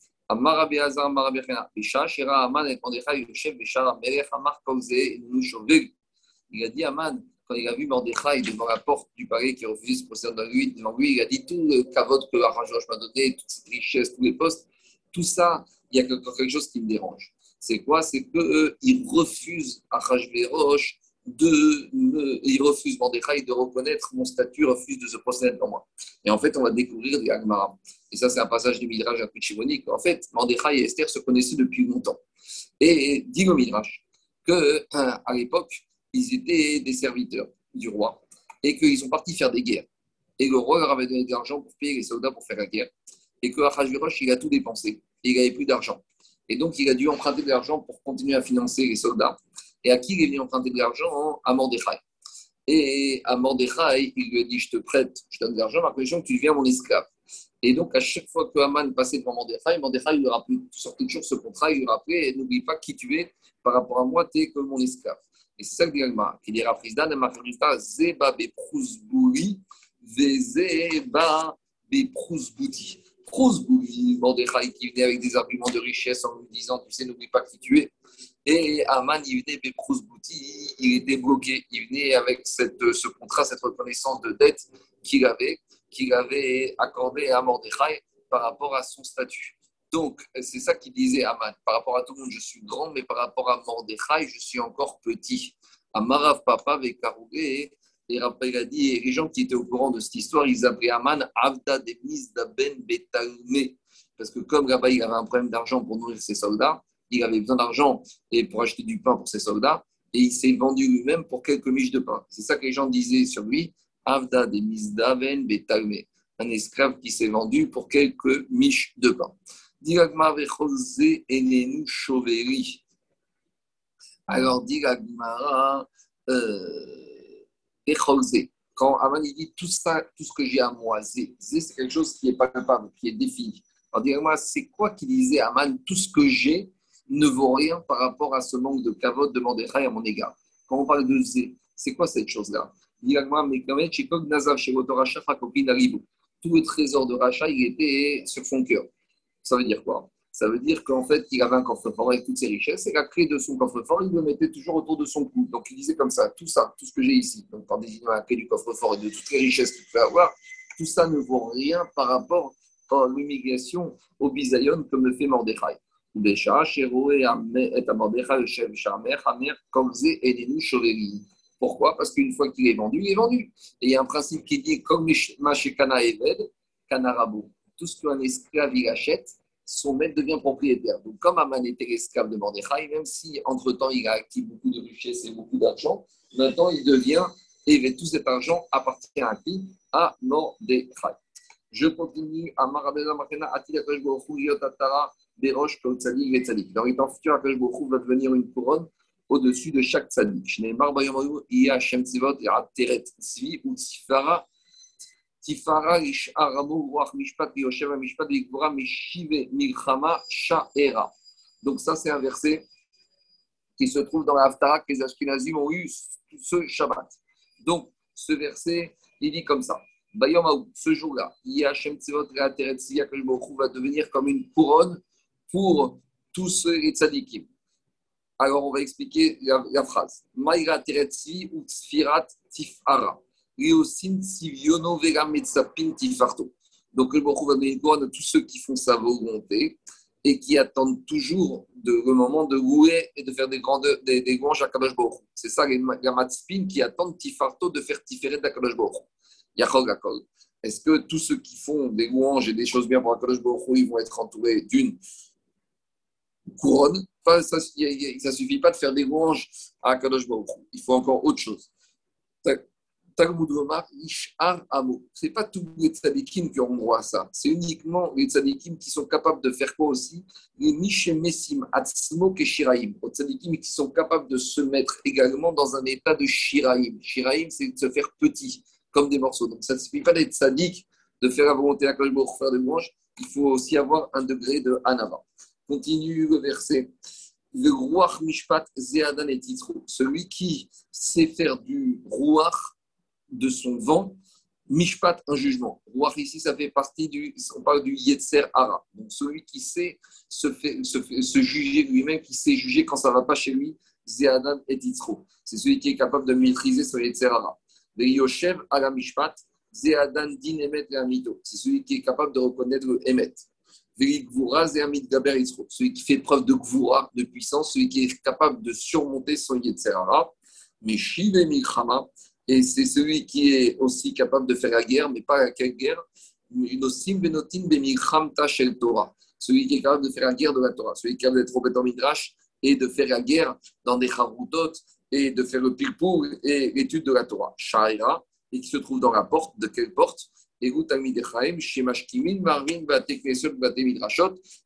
Il a dit Aman, quand il a vu Mordechai devant la porte du palais qui refusait de se procéder devant lui, il a dit tout le cavote que Arachverosh m'a donné, toute cette richesse, tous les postes, tout ça, il y a quelque chose qui me dérange. C'est quoi? C'est qu'ils refusent Arachverosh de me, il refuse Mordechai de reconnaître mon statut, refuse de se procéder devant moi. Et en fait, on va découvrir les Agmara. Et ça, c'est un passage du Midrash à Pichimoni, En fait, Mordechai et Esther se connaissaient depuis longtemps. Et dit le Midrash qu'à l'époque, ils étaient des serviteurs du roi et qu'ils sont partis faire des guerres. Et le roi leur avait donné de l'argent pour payer les soldats pour faire la guerre. Et que Achashverosh, il a tout dépensé. Il n'avait plus d'argent. Et donc, il a dû emprunter de l'argent pour continuer à financer les soldats. Et à qui il est venu emprunter de l'argent À Mordechai. Et à Mordechai, il lui a dit Je te prête, je donne de l'argent, ma condition que tu deviens mon esclave. Et donc, à chaque fois que Haman passait devant Mordechai, Mordechai lui rappelait toujours ce contrat, il lui rappelait N'oublie pas qui tu es, par rapport à moi, tu es comme mon esclave. Et c'est ça que dit Alma, qui dit Rafrizdan, Mafarita, Zeba Beprouzbouri, Vezeba Beprouzbouti. Prouzbouri, Mordechai qui venait avec des arguments de richesse en lui disant Tu sais, n'oublie pas qui tu es. Et Aman, il venait Beprouzbouti, il était bloqué. Il venait avec ce contrat, cette reconnaissance de dette qu'il avait, qu'il avait accordé à Mordechai par rapport à son statut. Donc, c'est ça qu'il disait Aman. Par rapport à tout le monde, je suis grand, mais par rapport à Mordechai, je suis encore petit. Amarav Papa avec Karougé, et Rappel a dit, et les gens qui étaient au courant de cette histoire, ils appelaient Aman Avda Demis Daben Betalme. Parce que comme là-bas, il avait un problème d'argent pour nourrir ses soldats, il avait besoin d'argent pour acheter du pain pour ses soldats, et il s'est vendu lui-même pour quelques miches de pain. C'est ça que les gens disaient sur lui, Avda Demis Daben Betalme. Un esclave qui s'est vendu pour quelques miches de pain. Alors, dit euh, quand Aman dit tout ça, tout ce que j'ai à moi, c'est quelque chose qui n'est pas capable, qui est défini. Alors, dis-moi, c'est quoi qui disait Aman Tout ce que j'ai ne vaut rien par rapport à ce manque de cavote de Mordechai à mon égard. Quand on parle de c'est quoi cette chose-là? Tout le trésor de Racha, il était sur son cœur. Ça veut dire quoi? Ça veut dire qu'en fait, il avait un coffre-fort avec toutes ses richesses et la clé de son coffre-fort, il le mettait toujours autour de son cou. Donc il disait comme ça, tout ça, tout ce que j'ai ici, donc en désignant la clé du coffre-fort et de toutes les richesses qu'il peut avoir, tout ça ne vaut rien par rapport à l'humiliation au bisayon que me fait Mordechai. Pourquoi? Parce qu'une fois qu'il est vendu, il est vendu. Et il y a un principe qui dit comme Mashekana Eved, Kanarabo tout ce qu'un esclave achète, son maître devient propriétaire. Donc, comme Aman était l'esclave de Mordechai, même si entre-temps il a acquis beaucoup de richesses et beaucoup d'argent, maintenant il devient, et tout cet argent appartient à qui? À Mordechai. Je continue à Makena, Atila Kajbochou, Yotatara, Berosh, Kautzadik, Vetzadik. Dans les temps futurs, Akashbochou va devenir une couronne au-dessus de chaque tzadik. Teret Tzvi. Donc ça, c'est un verset qui se trouve dans les ont eu ce Shabbat. Donc, ce verset, il dit comme ça. Ce jour-là, Tzivot Teretsia va devenir comme une couronne pour tous les tzadikim. Alors, on va expliquer la, la phrase. Maïra Teretsi ou Tifara. Donc le Baruch va donner couronne à tous ceux qui font sa volonté et qui attendent toujours le moment de louer et de faire des, grandes, des, des louanges à Kadosh. C'est ça les Matspin qui attendent Tifarto de faire Tiferet à Kadosh Baruch. Est-ce que tous ceux qui font des louanges et des choses bien pour Kadosh Baruch ils vont être entourés d'une couronne Ça ne suffit pas de faire des louanges à Kadosh. Il faut encore autre chose. Talmud Ishar Amo. Ce n'est pas tous les tzadikim qui auront droit à ça. C'est uniquement les tzadikim qui sont capables de faire quoi aussi? Les Nishemesim Atzmo Shiraim. Les tzadikim qui sont capables de se mettre également dans un état de Shiraim. Shiraim, c'est de se faire petit, comme des morceaux. Donc ça ne suffit pas d'être tzadik, de faire la volonté à pour faire des manches. Il faut aussi avoir un degré de Hanava. Continue le verset. Le Ruach Mishpat Zeadan et Celui qui sait faire du Ruach de son vent, Mishpat, un jugement. Voir ici, ça fait partie du, on parle du Yetzer Hara. Donc celui qui sait se, juger lui-même, qui sait juger quand ça ne va pas chez lui, Zeadan et Titzro. C'est celui qui est capable de maîtriser son Yetzer Hara. Le Yoshev Ala Mishpat, Zeadan Din Emet Amito. C'est celui qui est capable de reconnaître le Emet. Celui qui fait preuve de Gvura, de puissance, celui qui est capable de surmonter son Yetzer Hara. Mais Shive Milchama, et c'est celui qui est aussi capable de faire la guerre, mais pas quelle guerre. Celui qui est capable de faire la guerre de la Torah, celui qui est capable d'être au Midrash et de faire la guerre dans des charoutot et de faire le pilpour et l'étude de la Torah. Shaira, et qui se trouve dans la porte, de quelle porte?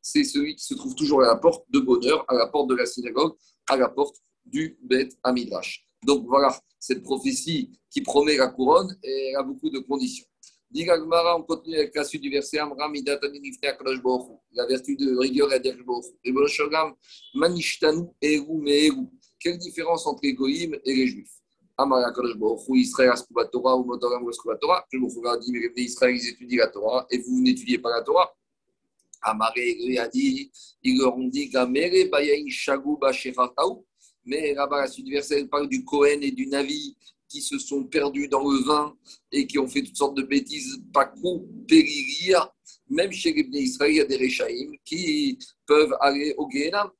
C'est celui qui se trouve toujours à la porte de bonheur, à la porte de la synagogue, à la porte du Bet Amidrash. Donc voilà, cette prophétie qui promet la couronne, elle a beaucoup de conditions. Digagmara, on continue avec la suite du verset La vertu de rigueur et d'Erbochogam. Manishtanu, Eru, Meeru. Quelle différence entre les Goïm et les Juifs? Amara Kadosh Israël Askuba Torah ou Motoram Askuba Torah. Je vous a dit, mais les Israël, ils étudient la Torah et vous n'étudiez pas la Torah. Amaré, lui a dit, ils leur ont dit, Gamere, Bayaï, Shagou, Bachefataou. Mais là-bas, la suite du verset, parle du Kohen et du Navi qui se sont perdus dans le vin et qui ont fait toutes sortes de bêtises, pakou, péririr. Même chez les Israël, il y a des Rechaïm qui peuvent aller au Gehenam.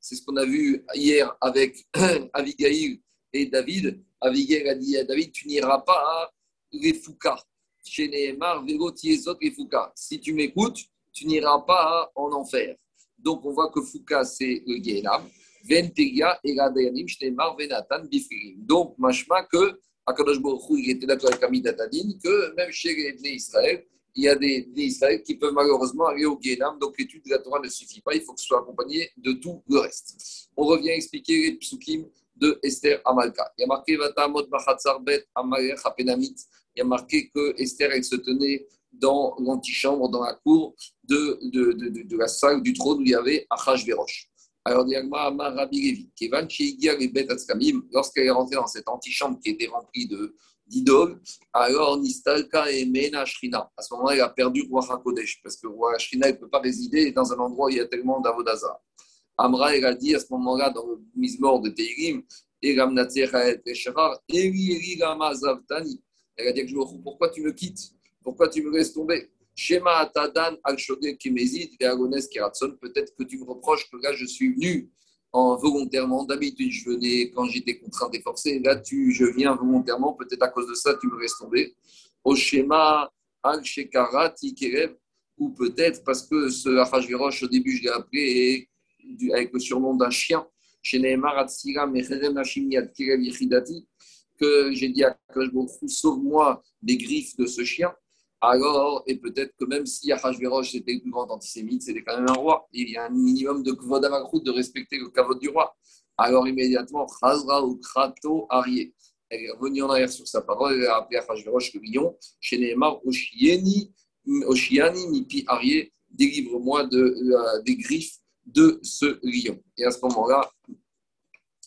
C'est ce qu'on a vu hier avec Abigail et David. Abigail a dit à David Tu n'iras pas à Refouka. Chez Nehemar, Tiezot Refouka. Si tu m'écoutes, tu n'iras pas en enfer. Donc on voit que Fouka, c'est le Gehenam. Venteria et Venatan Donc, machma que Akadosh Baruch il était d'accord avec Amid que même chez les Israël, il y a des, Israël qui peuvent malheureusement aller au Guénam, donc l'étude de la Torah ne suffit pas, il faut que ce soit accompagné de tout le reste. On revient expliquer les psukim de Esther Amalka. Il y a marqué Vatamot Bet Il y a marqué que Esther, elle se tenait dans l'antichambre, dans la cour de, de, de, de, la salle du trône où il y avait Achashverosh. Alors, Rabbi lorsqu'elle est rentrée dans cette antichambre qui était remplie d'idoles, alors Nistalka et Mena Shrina. À ce moment-là, elle a perdu Roi HaKodesh, parce que Roi Shrina ne peut pas résider dans un endroit où il y a tellement d'Avodazar. Amra, elle a dit à ce moment-là, dans le Mizmor de Teirim, elle a dit Pourquoi tu me quittes? Pourquoi tu me laisses tomber? Shema Atadan al Kimezid Peut-être que tu me reproches que là, je suis venu en volontairement. D'habitude, je venais quand j'étais contraint et forcé. Là, tu, je viens volontairement. Peut-être à cause de ça, tu me laisses tomber. Au schéma al Shekarati Kerev. Ou peut-être parce que ce Achashverosh, au début, je l'ai appelé avec le surnom d'un chien. Que j'ai dit à Kajbokhou, sauve-moi des griffes de ce chien alors, et peut-être que même si Achashverosh était le plus grand antisémite, c'était quand même un roi. Il y a un minimum de kvod de respecter le kavod du roi. Alors, immédiatement, Chazra ou Krato Arié. Elle est revenue en arrière sur sa parole, elle a appelé Achashverosh le lion. Chez Nehemar, Oshiani, Mipi Arié, délivre-moi de, euh, des griffes de ce lion. Et à ce moment-là,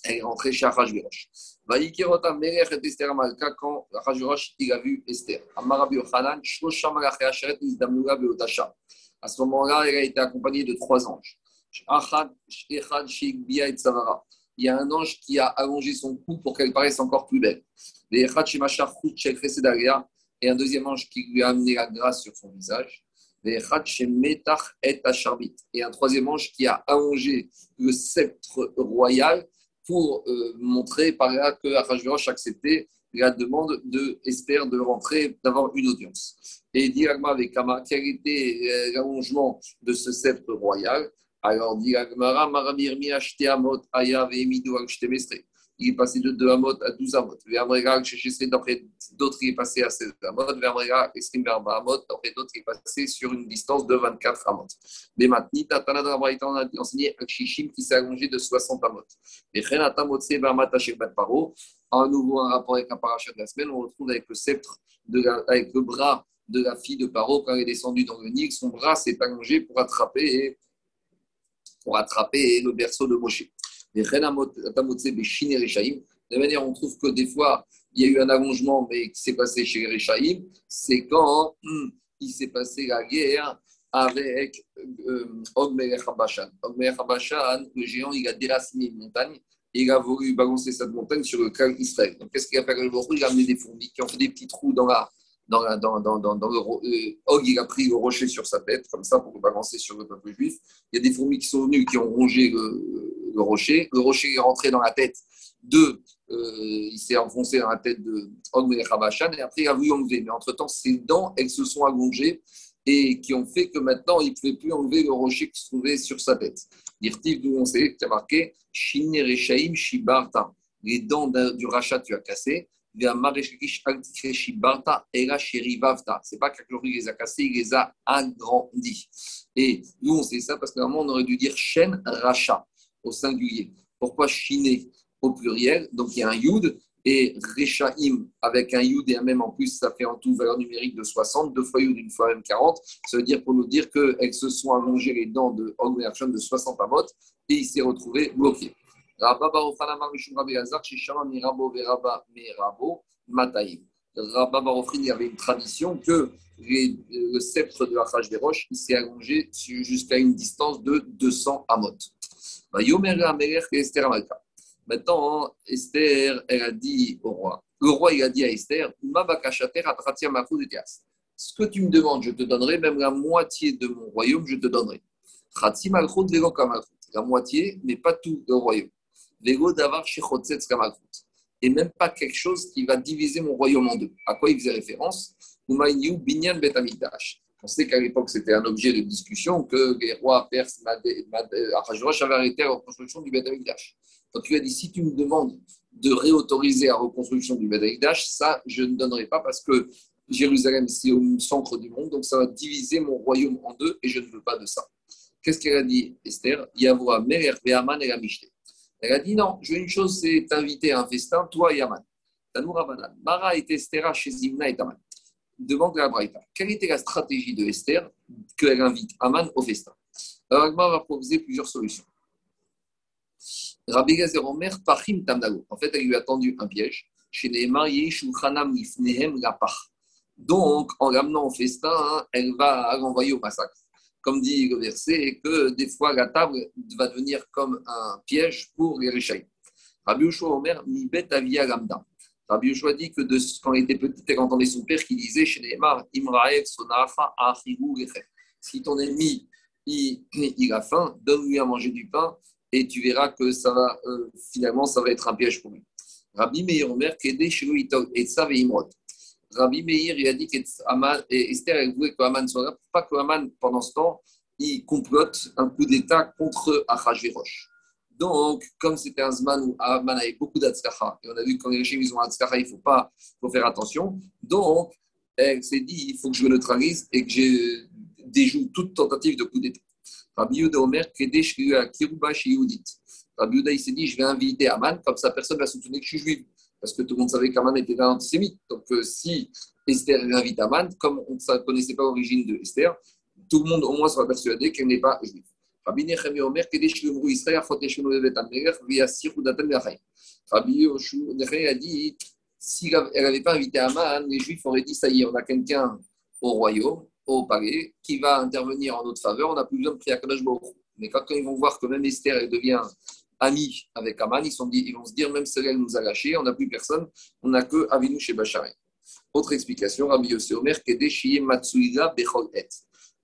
elle est rentrée chez Achashverosh. Vaikirota Melech et Esther Malka quand Achashverosh il a vu Esther. Amarabi Yochanan, Shlosha Malachi Asheret Izdamnula Beotasha. À ce moment-là, elle a été accompagnée de trois anges. Il y a un ange qui a allongé son cou pour qu'elle paraisse encore plus belle. Et un deuxième ange qui lui a amené la grâce sur son visage. Et un troisième ange qui a allongé le sceptre royal pour euh, montrer par là que Achashverosh acceptait la demande de Esther de rentrer, d'avoir une audience. Et directement avec Kama, quel était euh, l'allongement de ce sceptre royal? Alors, dit Agmara, Maramir mi acheté amot aya ve'emidu al il est passé de 2 amot à 12 amot. D'après d'autres, il est passé à 16 amot. D'après d'autres, il est passé sur une distance de 24 amot. Mais maintenant, Tatana dans la on a enseigné Akshishim qui s'est allongé de 60 amot. Et un nouveau un rapport avec un parachat de la semaine, on retrouve avec le sceptre, de avec le bras de la fille de Paro quand elle est descendue dans le Nil. Son bras s'est allongé pour attraper, pour attraper le berceau de Moshe. De manière, on trouve que des fois, il y a eu un allongement, mais qui s'est passé chez les c'est quand hum, il s'est passé la guerre avec euh, Ogmer Habashan. Ogmer Habashan, le géant, il a déraciné une montagne et il a voulu balancer cette montagne sur le clan Israël. Donc, qu'est-ce qu'il a fait Il a amené des fourmis qui ont fait des petits trous dans la, dans, la, dans, dans, dans, le, euh, Og, il a pris le rocher sur sa tête, comme ça, pour le balancer sur le peuple juif. Il y a des fourmis qui sont venues, qui ont rongé le, le rocher. Le rocher est rentré dans la tête de. Euh, il s'est enfoncé dans la tête de Og et après il a voulu enlever. Mais entre-temps, ses dents, elles se sont allongées et qui ont fait que maintenant, il ne pouvait plus enlever le rocher qui se trouvait sur sa tête. Dirtiv, d'où on sait, tu as marqué Shinereshaim Shibarta. Les dents du rachat, tu as cassé. C'est pas qu'Aklori les a cassés, il les a agrandis. Et nous, on sait ça parce que normalement, on aurait dû dire chaîne rachat au singulier. Pourquoi Shiné au pluriel? Donc il y a un Yud et Rechaim avec un Yud et un même en plus, ça fait en tout valeur numérique de 60, deux fois Yud, une fois même 40. Ça veut dire pour nous dire qu'elles se sont allongées les dents de Ogmerchon de 60 amot et il s'est retrouvé bloqué. Rabba Barofrin, il y avait une tradition que le sceptre de Achash des Roches s'est allongé jusqu'à une distance de 200 amot. Maintenant, Esther, elle a dit au roi. Le roi, a dit à Esther Ce que tu me demandes, je te donnerai, même la moitié de mon royaume, je te donnerai. La moitié, mais pas tout le royaume. Et même pas quelque chose qui va diviser mon royaume en deux. À quoi il faisait référence? On sait qu'à l'époque, c'était un objet de discussion que les rois perses, Achashverosh avait arrêté la reconstruction du Beth Amikdash. Donc, il a dit si tu me demandes de réautoriser la reconstruction du Beth Amikdash, ça, je ne donnerai pas parce que Jérusalem, c'est au centre du monde, donc ça va diviser mon royaume en deux et je ne veux pas de ça. Qu'est-ce qu'elle a dit, Esther? Yavoa Merer et la Elle a dit non, je veux une chose, c'est t'inviter à un festin, toi et Aman. Tanoura Banan. Mara et Esther chez Zimna et Aman demande la Braïta. Quelle était la stratégie de Esther qu'elle invite Aman au festin? Alors, Agmar va proposer plusieurs solutions. Rabbi Gazer Omer, Pachim Tamnago. En fait, elle lui a tendu un piège. Chez. Donc, en l'amenant au festin, elle va l'envoyer au massacre. Comme dit le verset, que des fois la table va devenir comme un piège pour les Rishaï. Rabbi Ushua Omer, Mibet Avia Gamda. Rabbi Yoshua dit que de, quand il était petit, elle entendait son père qui disait chez Neymar Imraev Sonafa Si ton ennemi il, il a faim, donne-lui à manger du pain et tu verras que ça va, euh, finalement, ça va être un piège pour lui. Rabbi Meir Omer, Kede Shelu et Save Imrod. Rabbi Meir, il a dit qu'Esther, elle voulait que Haman soit là, pas que Haman, pendant ce temps, il complote un coup d'État contre Achashverosh. Donc, comme c'était un Zman où Aman avait beaucoup d'Atzkacha, et on a vu que quand les régimes ils ont Atzkacha, il faut, pas, faut faire attention. Donc, elle s'est dit il faut que je me neutralise et que je déjoue toute tentative de coup d'État. Rabbi Yuda Omer, Kedesh Kiruba Yehudit. Rabbi Yuda, il s'est dit je vais inviter Aman, comme ça personne ne va soupçonner que je suis juif. Parce que tout le monde savait qu'Aman était un antisémite. Donc, euh, si Esther invite Aman, comme on ne connaissait pas l'origine de Esther, tout le monde au moins sera persuadé qu'elle n'est pas juive. Rabbi Nechemi Omer, Kedesh Israël, Amelech, Viasir Udatan Yachai. Rabbi a dit si elle n'avait pas invité Aman, les Juifs auraient dit ça y est, on a quelqu'un au royaume, au palais, qui va intervenir en notre faveur, on n'a plus besoin de prier à Kadosh Mais quand, ils vont voir que même Esther devient amie avec Aman, ils, vont se dire même elle nous a lâchés, on n'a plus personne, on n'a que Avinu chez Bacharé. Autre explication, Rabbi Yossi Omer, Kedesh Matsuiga Bechol Et.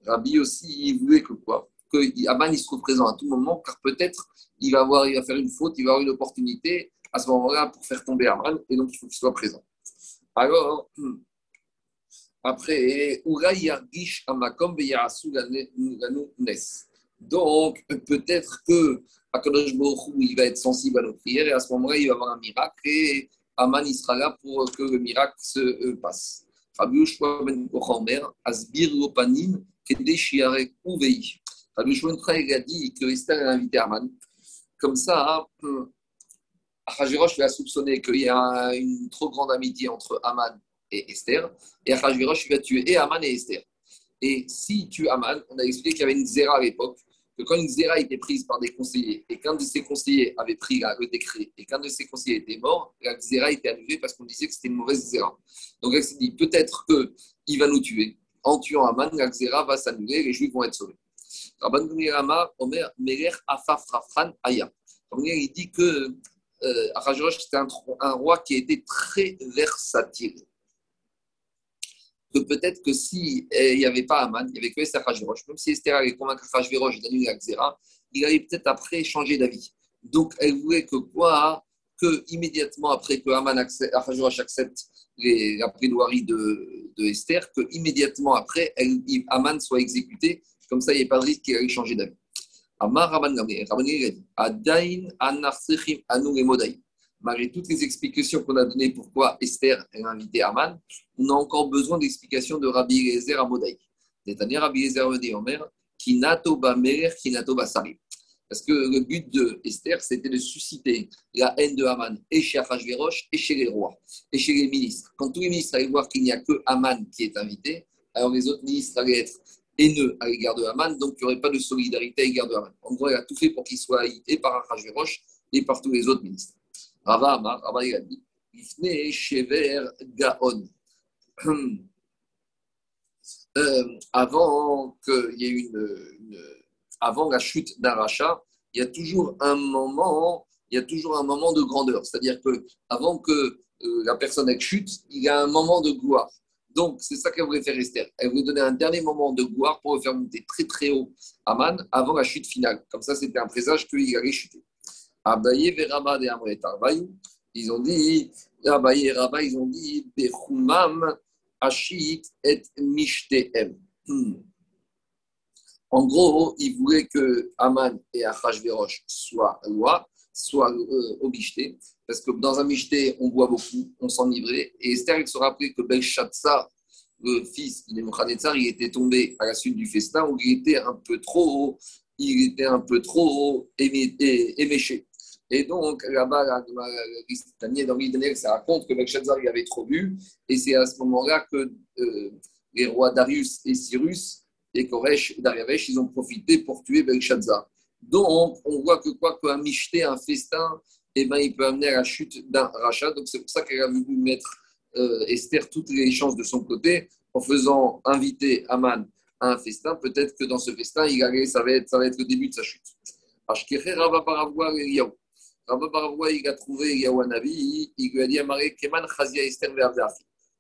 Rabbi aussi, il voulait que quoi? Que Aman il se trouve présent à tout moment, car peut-être il va avoir, il va faire une faute, il va avoir une opportunité à ce moment-là pour faire tomber Aman, et donc il faut qu'il soit présent. Alors, hmm, après, Donc, peut-être que Akadosh il va être sensible à nos prières, et à ce moment-là, il va avoir un miracle, et Aman il sera là pour que le miracle se euh, passe. Rabbi ben Asbir Lopanim, Kedeshiare Uvei. Rabbi il a dit que Esther a invité Aman. Comme ça, Achashverosh lui a soupçonné qu'il y a une trop grande amitié entre Aman et Esther. Et Achashverosh lui a tué et Aman et Esther. Et si tu Aman, on a expliqué qu'il y avait une zéra à l'époque, que quand une zéra était prise par des conseillers et qu'un de ces conseillers avait pris le décret et qu'un de ces conseillers était mort, la zéra était annulée parce qu'on disait que c'était une mauvaise zéra. Donc elle s'est dit peut-être qu'il va nous tuer. En tuant Aman, la zéra va s'annuler, les juifs vont être sauvés. Rabban Omer, Meler Afaf Rafran Aya. Il dit que euh, c'était un, roi qui était très versatile. Que peut-être que s'il eh, n'y avait pas Aman, il n'y avait que Esther Achashverosh, même si Esther allait convaincre Achashverosh d'annuler la il allait peut-être après changer d'avis. Donc elle voulait que quoi? Que immédiatement après que Aman Achashverosh accepte les, la plaidoirie de, de Esther, que immédiatement après, elle, Aman soit exécuté comme ça, il n'y a pas de risque qu'il ait changé d'avis. Malgré toutes les explications qu'on a données pourquoi Esther a invité Aman, on a encore besoin d'explications de Rabbi Eliezer à Modaï. C'est-à-dire Rabbi Eliezer dit Omer, Kinato Bamer, Kinato Basari. Parce que le but de Esther, c'était de susciter la haine de Haman et chez Achashverosh et chez les rois et chez les ministres. Quand tous les ministres allaient voir qu'il n'y a que Haman qui est invité, alors les autres ministres allaient être haineux à l'égard de Haman, donc il n'y aurait pas de solidarité à l'égard de Haman. En gros, elle a tout fait pour qu'il soit haï et par Achashverosh et par tous les autres ministres. Rava Amar, Rava il dit, Shever Gaon. Euh, avant qu'il y ait une, avant la chute d'un rachat, il y a toujours un moment, il y a toujours un moment de grandeur. C'est-à-dire que avant que euh, la personne chute, il y a un moment de gloire. Donc, c'est ça qu'elle voulait faire Esther. Elle voulait donner un dernier moment de gloire pour faire monter très très haut Aman avant la chute finale. Comme ça, c'était un présage qu'il allait chuter. Abaye, ils ont dit, Abaye et Rabba, ils ont dit, Bechumam, Ashit et. Hmm. En gros, ils voulaient que Aman et Achashverosh soient lois, soient euh, au parce que dans un Mishté, on boit beaucoup, on s'enivrait. Et Esther, il se rappelait que Belshazzar, le fils de Nebuchadnezzar, il était tombé à la suite du festin où il était un peu trop il était un peu trop éméché. Et donc, là-bas, dans l'Idenel, ça raconte que Belshazzar, il avait trop bu. Et c'est à ce moment-là que euh, les rois Darius et Cyrus et Koresh et Dariavesh, ils ont profité pour tuer Belshazzar. Donc, on voit que quoi qu'un michté, un festin, eh ben, il peut amener à la chute d'un rachat. Donc, c'est pour ça qu'elle a voulu mettre euh, Esther toutes les chances de son côté en faisant inviter Aman à un festin. Peut-être que dans ce festin, il allait, ça, va être, ça va être le début de sa chute. A trouvé il lui a dit Keman Chazia Esther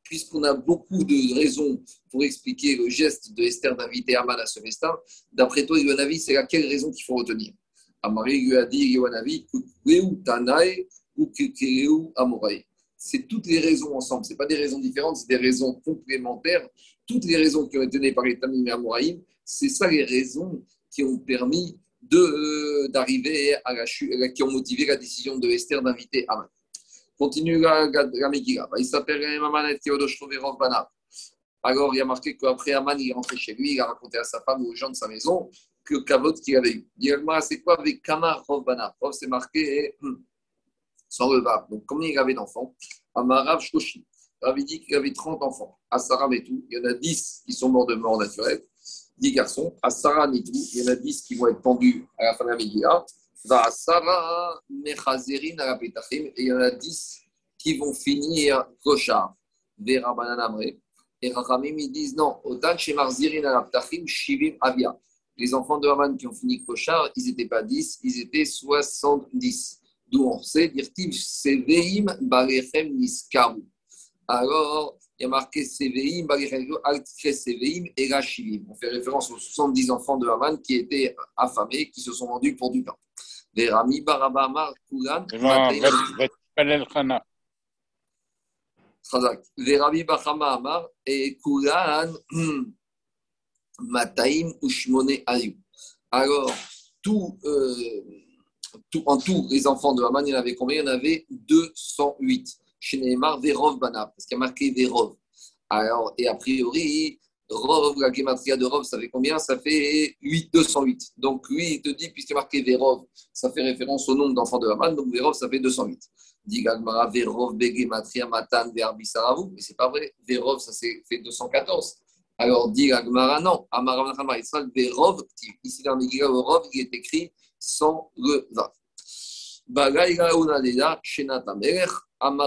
Puisqu'on a beaucoup de raisons pour expliquer le geste de Esther d'inviter Aman à ce festin, d'après toi, Yahweh c'est laquelle raison qu'il faut retenir? Amaré lui a dit Yahweh Tanae ou. C'est toutes les raisons ensemble, ce pas des raisons différentes, c'est des raisons complémentaires. Toutes les raisons qui ont été données par les Tamim et Amoraïm, c'est ça les raisons qui ont permis euh, d'arriver à la chute, qui ont motivé la décision de Esther d'inviter Aman. Continue la, la, Megillah. Il s'appelle Alors, il y a marqué qu'après Aman, il est rentré chez lui, il a raconté à sa femme ou aux gens de sa maison que Kavod qu'il avait eu. c'est quoi avec Kamar Rov Bana Rov, c'est marqué sans le Donc, combien il avait d'enfants? Amarav Shoshi. Rav dit qu'il avait 30 enfants. À Saram et tout, il y en a 10 qui sont morts de mort naturelle. 10 garçons. À Sarah Nidou, il y en a 10 qui vont être pendus à la fin de la Megillah. Va à Sarah Mechazerin à la Petachim, et il y en a 10 qui vont finir Koshar. Vera Bananamre. Et Rachamim, ils disent non, Otan Shemarzirin à la Petachim, Shivim Avia. Les enfants de Haman qui ont fini Koshar, ils n'étaient pas 10, ils étaient 70. D'où on sait, dire-t-il, Seveim Barechem Niskaru. Alors, il y a marqué Seveim et Rachivim. On fait référence aux 70 enfants de Haman qui étaient affamés, qui se sont vendus pour du pain. Verami Barabama Kulan. Verami Bahama Amar et Kulan Mataim Ushmone Ayu. Alors, tout, euh, tout, en tout, les enfants de Haman, il y en avait combien? Il y en avait 208 chez Neymar, Verov Bana, parce qu'il y a marqué Verov. Alors, et a priori, Rov, la gematria de Rov, ça fait combien? Ça fait 8, 208. Donc lui, il te dit, puisqu'il a marqué Verov, ça fait référence au nombre d'enfants de Haman, donc Verov, ça fait 208. Dit Gagmara, Verov, Begematria, Matan, Verbisaravu, mais c'est pas vrai. Verov, ça fait 214. Alors dit Gagmara, non. Amara, Verov, ici dans le Rov, il est écrit sans le Vav. Bagaïra Unadeda, Shenat Amelech, Donc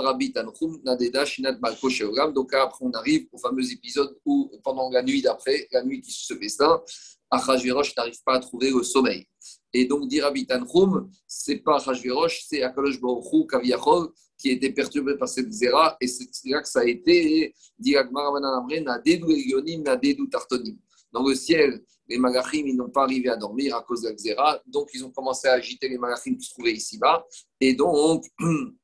après, on arrive au fameux épisode où, pendant la nuit d'après, la nuit qui se festin, Achashverosh n'arrive pas à trouver le sommeil. Et donc, dire Anchum, c'est pas Achashverosh, c'est Akalosh Kaviachol, qui était perturbé par cette zéra, et c'est là que ça a été. Dans le ciel, les malachim, ils n'ont pas arrivé à dormir à cause de la donc ils ont commencé à agiter les malachim qui se trouvaient ici-bas, et donc,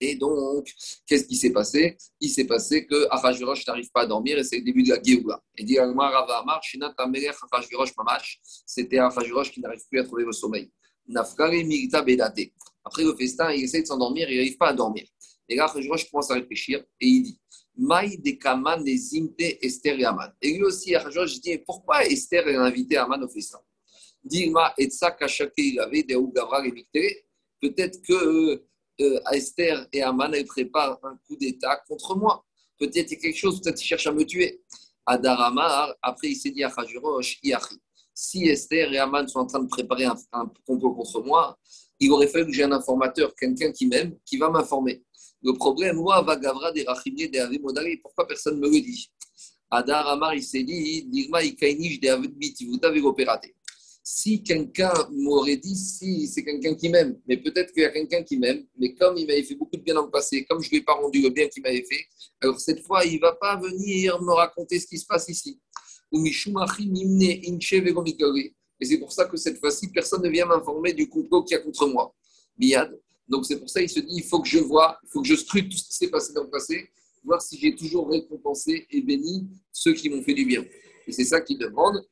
et donc, qu'est-ce qui s'est passé? Il s'est passé que Achashverosh n'arrive pas à dormir, et c'est le début de la Géoula. Et dit c'était Achashverosh qui n'arrive plus à trouver le sommeil. Après le festin, il essaie de s'endormir, il n'arrive pas à dormir. Et là, Achashverosh commence à réfléchir, et il dit Esther et Aman. Et lui aussi, je dis pourquoi Esther est invité Aman au festin? Dilma et il avait des Peut-être que Esther et Aman, elles préparent un coup d'État contre moi. Peut-être quelque chose, peut-être qu'ils cherchent à me tuer. Adarama, après il s'est dit à si Esther et Aman sont en train de préparer un, complot contre moi, il aurait fallu que j'ai un informateur, quelqu'un qui m'aime, qui va m'informer. Le problème, moi, va Gavra des Rachimé des Avimodari, pourquoi personne ne me le dit? Adar Amar, il s'est dit, Nigma Ikainish des Avimit, vous avez opératé si quelqu'un m'aurait dit, si c'est quelqu'un qui m'aime, mais peut-être qu'il y a quelqu'un qui m'aime, mais comme il m'avait fait beaucoup de bien dans le passé, comme je ne lui ai pas rendu le bien qu'il m'avait fait, alors cette fois, il ne va pas venir me raconter ce qui se passe ici. Et c'est pour ça que cette fois-ci, personne ne vient m'informer du complot qu'il y a contre moi. Donc c'est pour ça qu'il se dit, il faut que je vois, il faut que je scrute tout ce qui s'est passé dans le passé, voir si j'ai toujours récompensé et béni ceux qui m'ont fait du bien. Et c'est ça qu'il demande.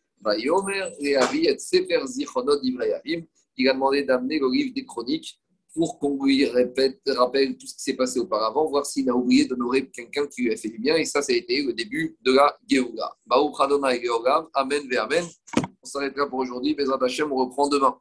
Il a demandé d'amener le livre des chroniques pour qu'on lui rappelle tout ce qui s'est passé auparavant, voir s'il a oublié d'honorer quelqu'un qui lui a fait du bien. Et ça, ça a été le début de la Géoula. Amen, Amen. On s'arrêtera pour aujourd'hui. Bezrat on reprend demain.